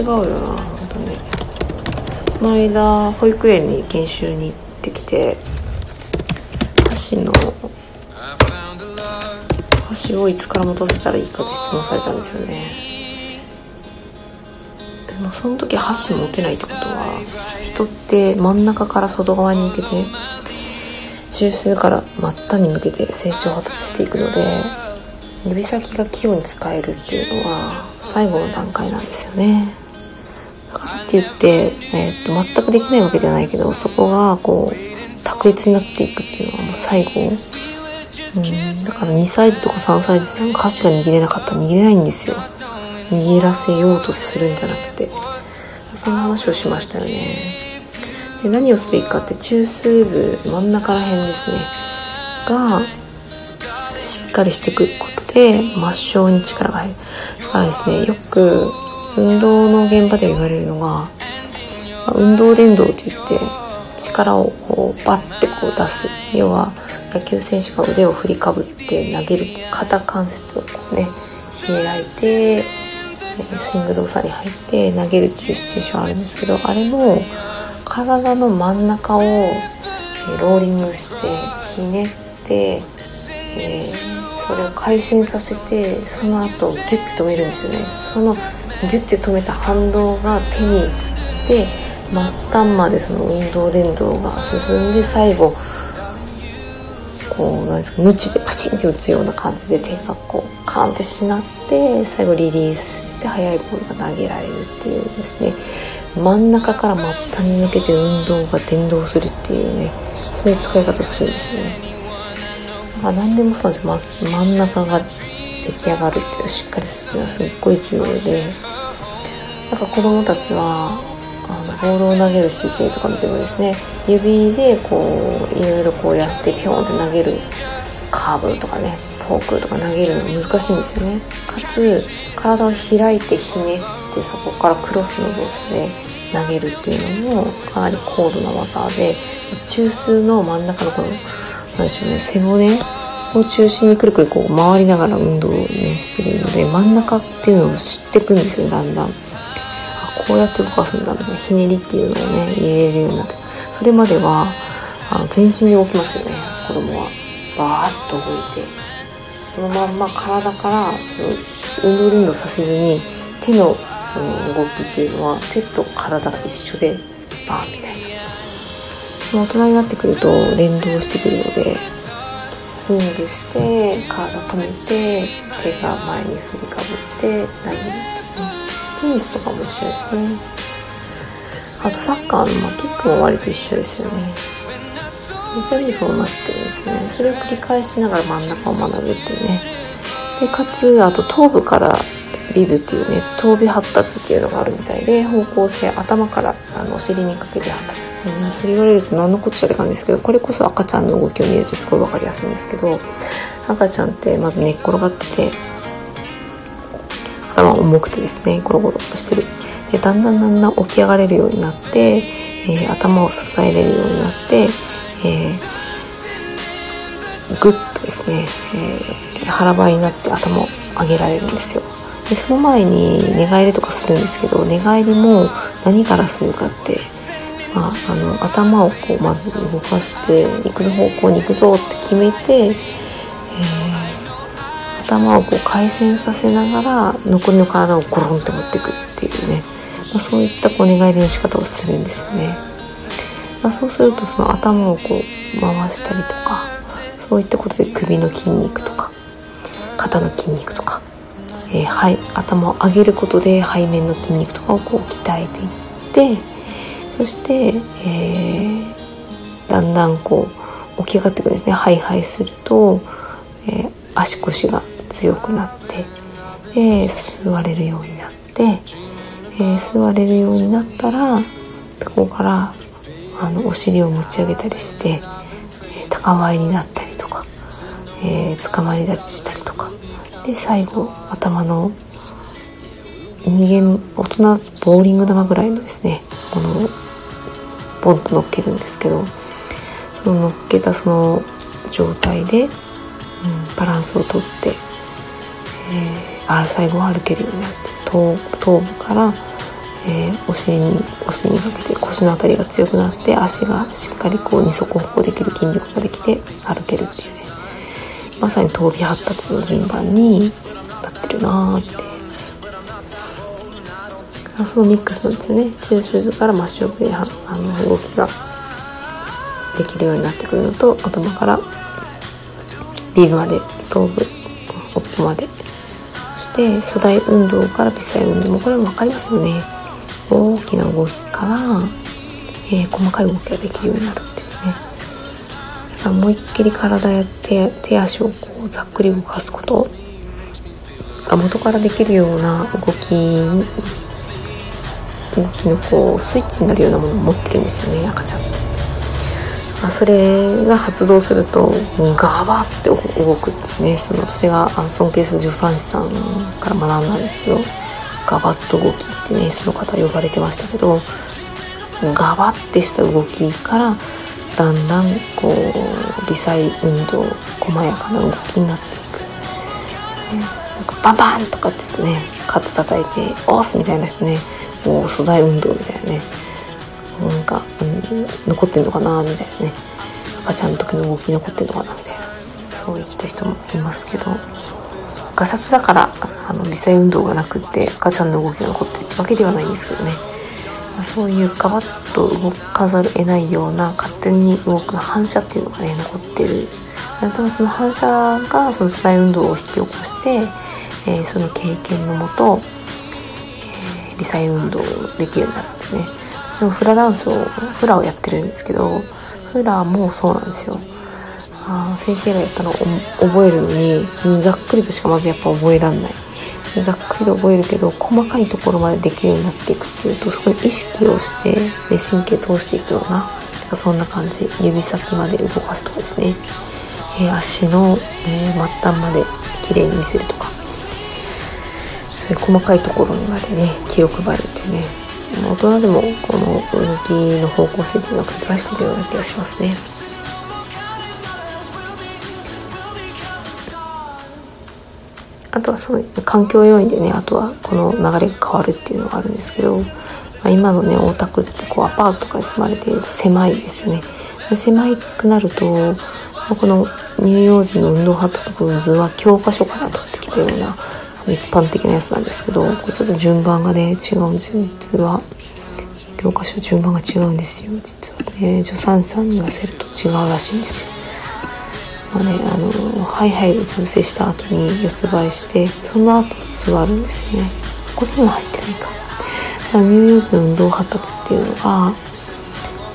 Speaker 1: 違うよな本当に。この間保育園に研修に行ってきて箸の箸をいつから持たせたらいいかって質問されたんですよね。でもその時箸持てないってことは人って真ん中から外側に向けて中枢から末端に向けて成長を発達していくので指先が器用に使えるっていうのは最後の段階なんですよね。って言って、えー、と全くできないわけじゃないけどそこがこう卓越になっていくっていうのはもう最後。うんだから2歳児とか3歳児なんか箸が握れなかったら握れないんですよ。握らせようとするんじゃなくて。そんな話をしましたよね。で何をすべきかって中枢部真ん中ら辺ですね。がしっかりしていくことで末梢に力が入る。だからですねよく運動の現場で言われるのが運動伝導って言って力をこうバッてこう出す。要は野球選手が腕を振りかぶって投げるっていう肩関節をこうね開いてえースイング動作に入って投げるっていうシチュエーションあるんですけどあれも体の真ん中をローリングしてひねって、えーそれを回旋させてその後ギュッて止めるんですよね。そのギュッて止めた反動が手に移って末端までその運動伝導が進んで最後こうなんですか無知でパチンって打つような感じで手がこうカーンってしなって最後リリースして速いボールが投げられるっていうですね。真ん中から末端に向けて運動が伝導するっていうねそういう使い方をするんですよね。まあ何でもそうなんですよ、ま、真ん中が出来上がるっていうしっかりするのはすっごい重要でなんか子供たちはあのボールを投げる姿勢とか見てもですね指でこういろいろこうやってピョンって投げるカーブとかねフォークとか投げるの難しいんですよね。かつ体を開いてひねってそこからクロスの動作で投げるっていうのもかなり高度な技で中枢の真ん中のこのなんでしょうね背骨を中心にくるくるこう回りながら運動をねしてるので真ん中っていうのを知ってくんですよだんだん。あこうやって動かすんだみたいなひねりっていうのをね入れれるようになって。それまではあの全身で動きますよね。子供は。バーッと動いて。そのまんま体からその運動連動させずに手のその動きっていうのは手と体が一緒でバーンみたいな。大人になってくると連動してくるのでスイングして体止めて手が前に振りかぶって投げるっていうねテニスとかも一緒ですね。あとサッカーの、まあ、キックも割と一緒ですよね。全部そうなってるんですよね。それを繰り返しながら真ん中を学ぶっていうね。でかつあと頭部からビブっていうね頭尾発達っていうのがあるみたいで方向性頭からあのお尻にかけて発達、うん、それ言われると何のこっちゃって感じですけどこれこそ赤ちゃんの動きを見るとすごい分かりやすいんですけど赤ちゃんってまず寝っ転がってて頭重くてですねゴロゴロとしてる。でだんだんだんだん起き上がれるようになって、えー頭を支えれるようになって、えー、ぐっとですね、えー腹ばいになって頭を上げられるんですよ。でその前に寝返りとかするんですけど寝返りも何からするかって、まあ、あの頭をこうまず動かして行く方向に行くぞって決めて、えー頭をこう回旋させながら残りの体をゴロンって持っていくっていうね、まあ、そういったこう寝返りの仕方をするんですよね。まあ、そうするとその頭をこう回したりとかそういったことで首の筋肉とか肩の筋肉とか、えーはい、頭を上げることで背面の筋肉とかをこう鍛えていってそして、えーだんだんこう起き上がってくるんですね。ハイハイすると、えー足腰が強くなって、で座れるようになって、えー座れるようになったらそこからあのお尻を持ち上げたりして、えー高舞いになったりとか、えー、捕まり立ちしたりとか。で最後頭の人間大人ボーリング玉ぐらいのですねものをポンと乗っけるんですけどその乗っけたその状態で、うん、バランスをとって、えー最後は歩けるようになって頭頭部から、えーお尻にお尻にかけて腰のあたりが強くなって足がしっかりこう二足歩行できる筋力ができて歩けるっていう。まさに頭尾発達の順番になってるなーって。あそのミックスなんですよね。中枢部から真正面はあの動きができるようになってくるのと頭からビブまで頭部尾っぽまでそして粗大運動から微細運動もこれも分かりますよね。大きな動きから、えー細かい動きができるようになるっていう。思いっきり体や手手足をこうざっくり動かすことが元からできるような動き動きのこうスイッチになるようなものを持ってるんですよね赤ちゃんって。あそれが発動するとガバって動くっていうねその私があの尊敬する助産師さんから学んだんですけどガバッと動きってねその方呼ばれてましたけどガバッてした動きからだんだんこう微細運動細やかな動きになっていく、ねなんかバンバンとかって言ってね肩叩いて「オース!」みたいな人ねもう粗大運動みたいなねなんか、うん、残ってんのかなみたいなね赤ちゃんの時の動き残ってんのかなみたいなそういった人もいますけどガサツだからあの微細運動がなくって赤ちゃんの動きが残ってるってわけではないんですけどねそういうガバッと動かざるを得ないような勝手に動く反射っていうのがね残ってる。でもその反射がその粗大運動を引き起こして、えーその経験のもと、えー微細運動できるようになるんですね。私もフラダンスをフラをやってるんですけどフラもそうなんですよ。あ先生がやったのを覚えるのにざっくりとしかまずやっぱ覚えらんない。ざっくりと覚えるけど細かいところまでできるようになっていくっていうとそこに意識をして、ね、神経通していくようなそんな感じ。指先まで動かすとかですね、えー足の、えー末端まで綺麗に見せるとか。そういう細かいところにまでね気を配るっていうね。大人でもこの動きの方向性っていうのは繰り返してるような気がしますね。あとはその環境要因でねあとはこの流れが変わるっていうのがあるんですけど、まあ、今のね大田区ってこうアパートとかに住まれていると狭いですよね。で狭くなると、まこの乳幼児の運動発達の図は教科書から取ってきたような一般的なやつなんですけどちょっと順番がね違うんですよ。実は。教科書順番が違うんですよ。実はね助産師さんに言わせると違うらしいんですよ。まあね、あのハイハイで潰せした後に四つ倍してその後座るんですよね。これには入ってないか。だから乳幼児の運動発達っていうのが、ま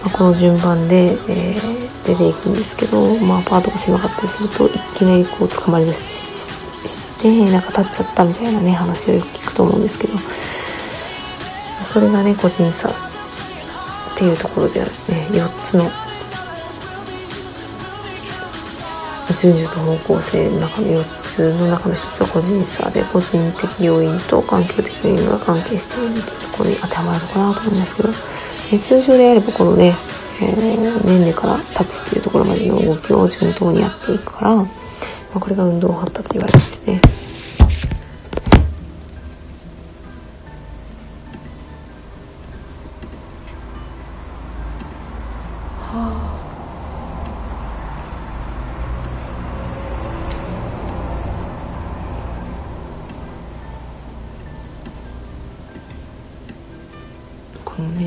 Speaker 1: あ、この順番で、えー出ていくんですけど、まあ、アパートが狭かったりするといきなりこう捕まり出ししてなんか立っちゃったみたいなね話をよく聞くと思うんですけどそれがね個人差っていうところではですね4つの順序と方向性の中の4つの中の1つは個人差で個人的要因と環境的要因が関係しているというところに当てはまるのかなと思いますけど、え通常であればこのね、えー年齢から立つっていうところまでの動きを順当にやっていくから、まあ、これが運動発達と言われてますね。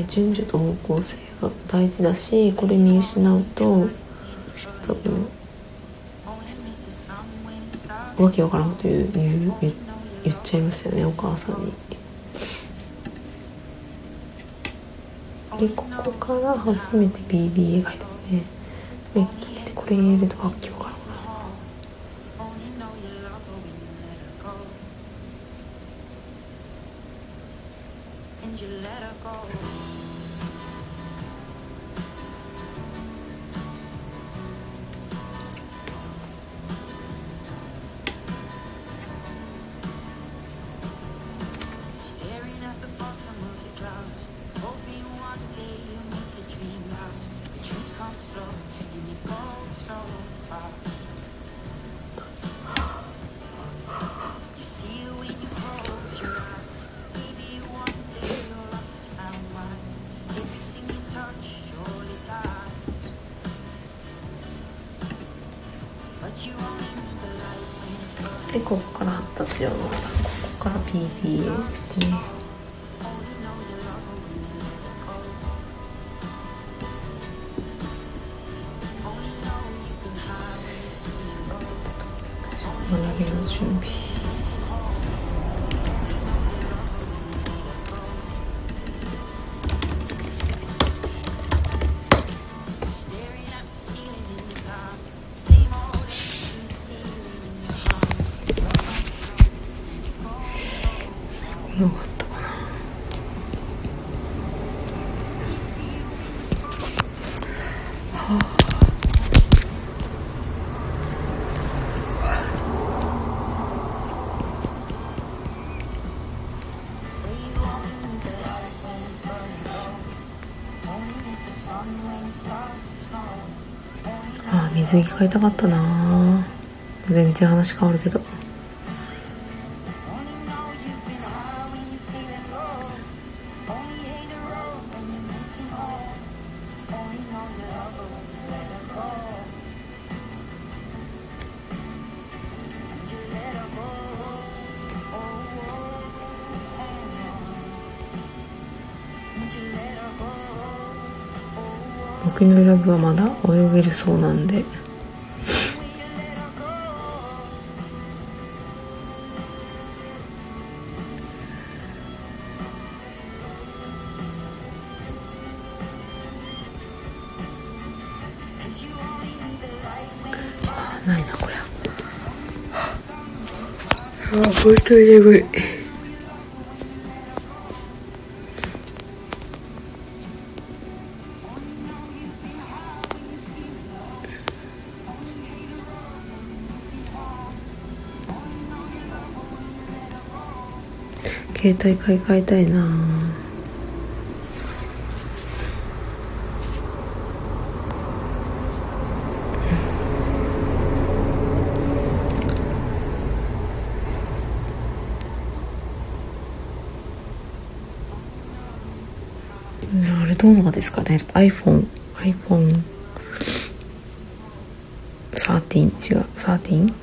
Speaker 1: 順序と方向性が大事だしこれ見失うと多分わけわからんと言う言う言っちゃいますよねお母さんに。でここから初めて BB 描いたのねでこれ入れるとわけわからんでここから発達用のここから PBA ですね。水着買いたかったな。全然話変わるけど。僕の選ぶはまだ泳げるそうなんで。本当に眠い携帯買い替えたいなあれどうなんですかね iPhone iPhone 13違う 13?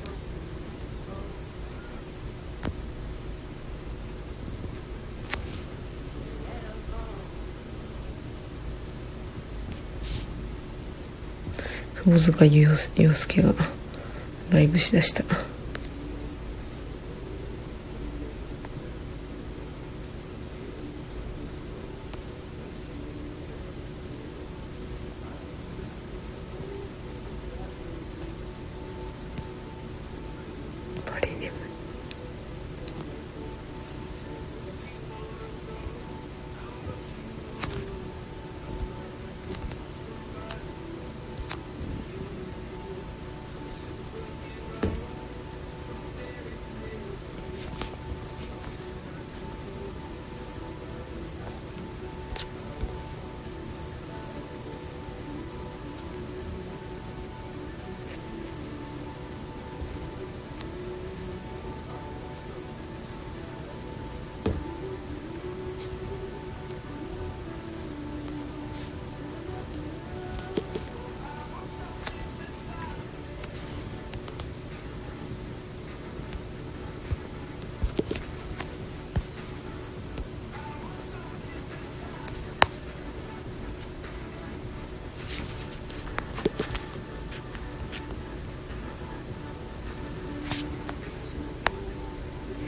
Speaker 1: 窪塚洋介がライブしだした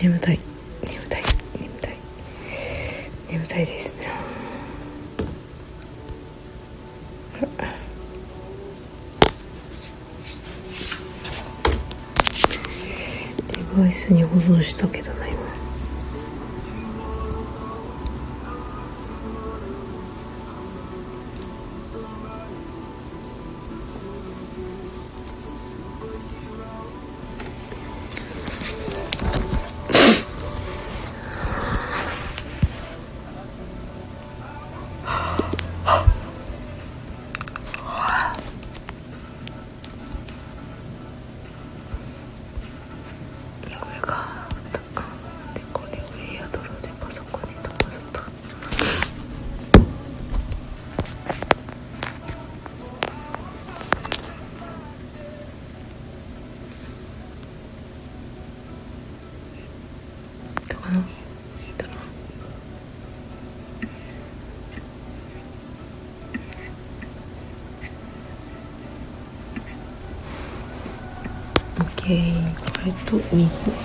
Speaker 1: 眠たい。眠たい。眠たい。眠たいです。ねデバイスに保存したけどねえーこれと水。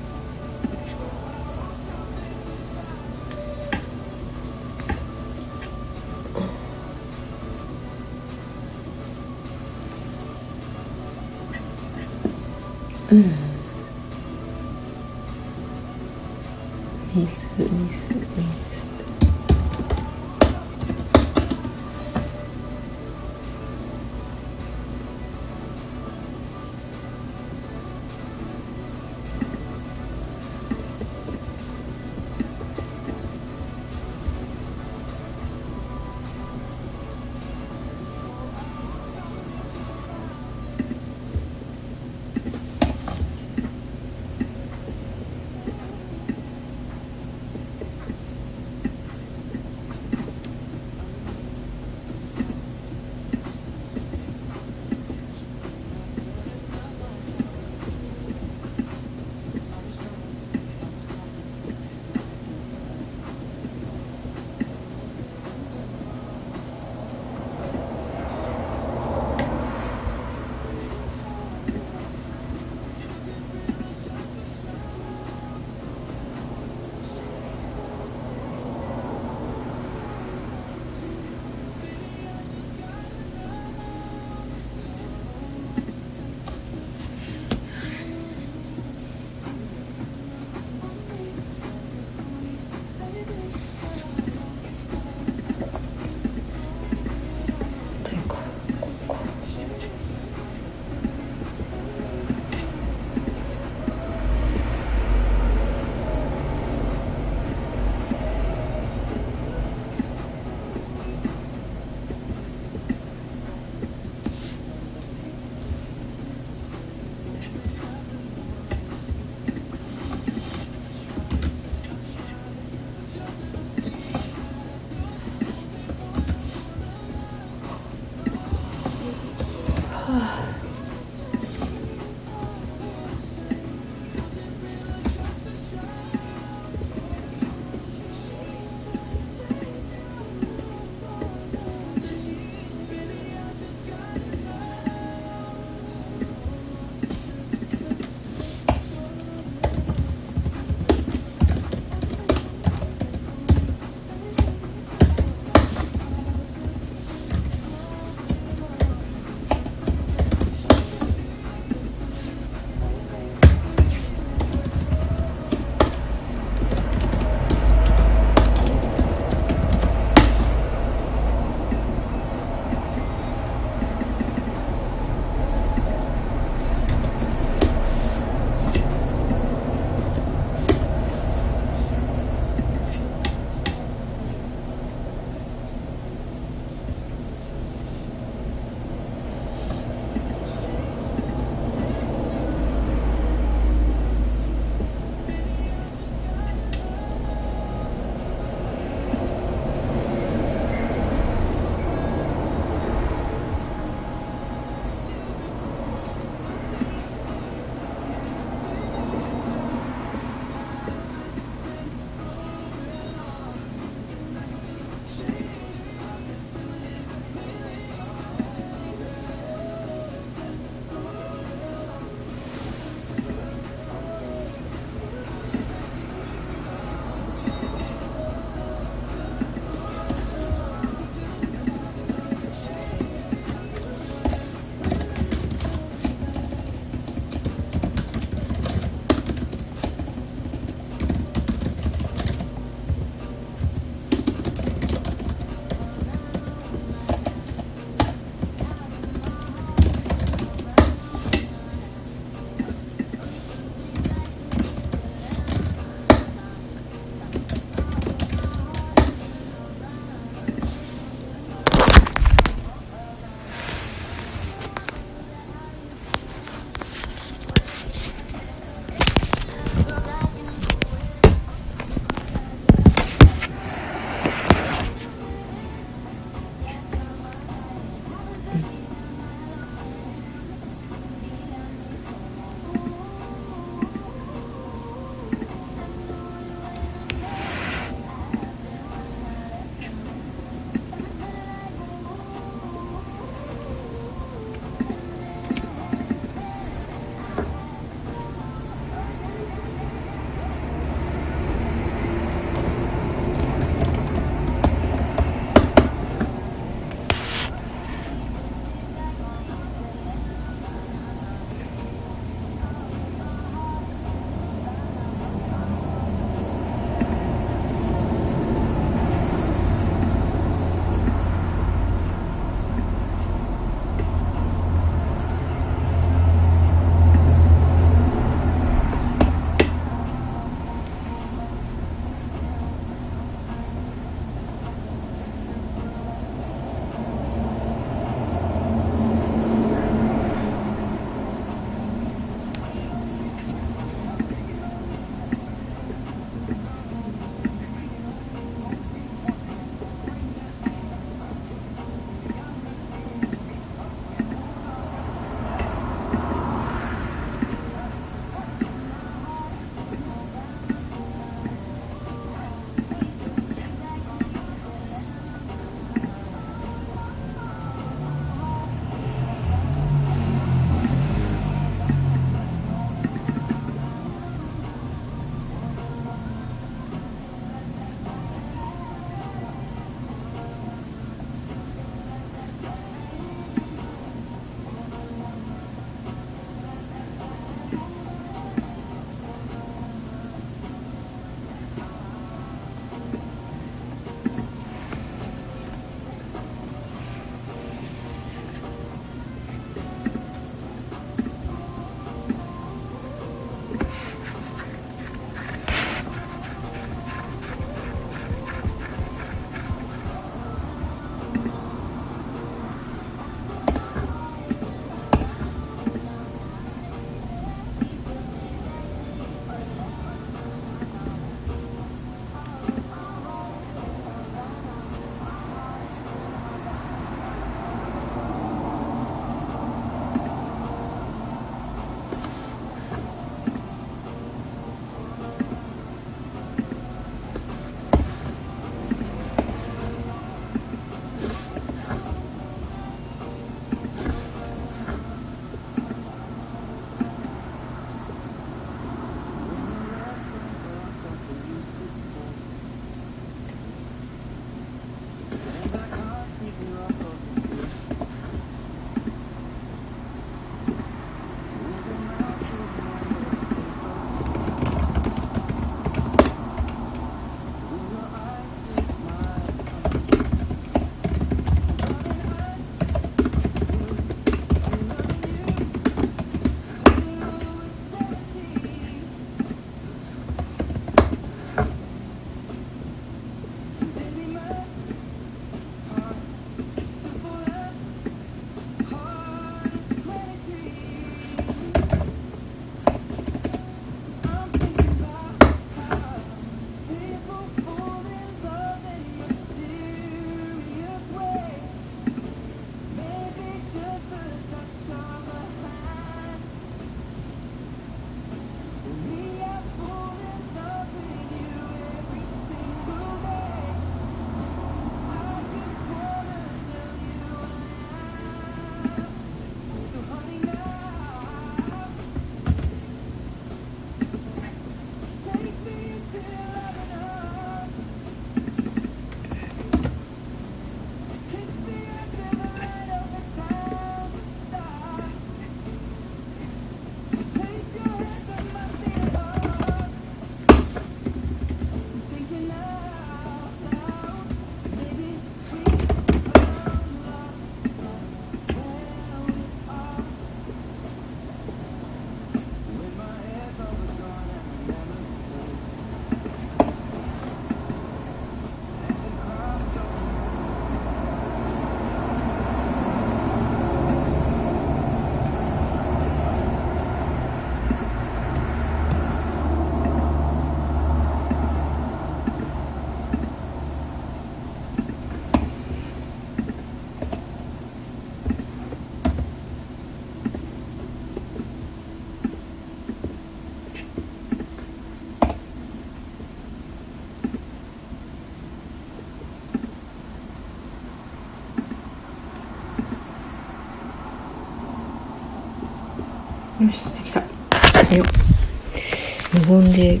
Speaker 1: 無言で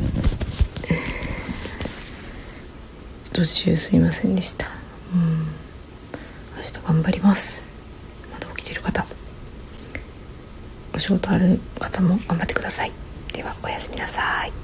Speaker 1: 途中すいませんでした。うん。明日頑張ります。まだ起きてる方。お仕事ある方も頑張ってください。ではおやすみなさい。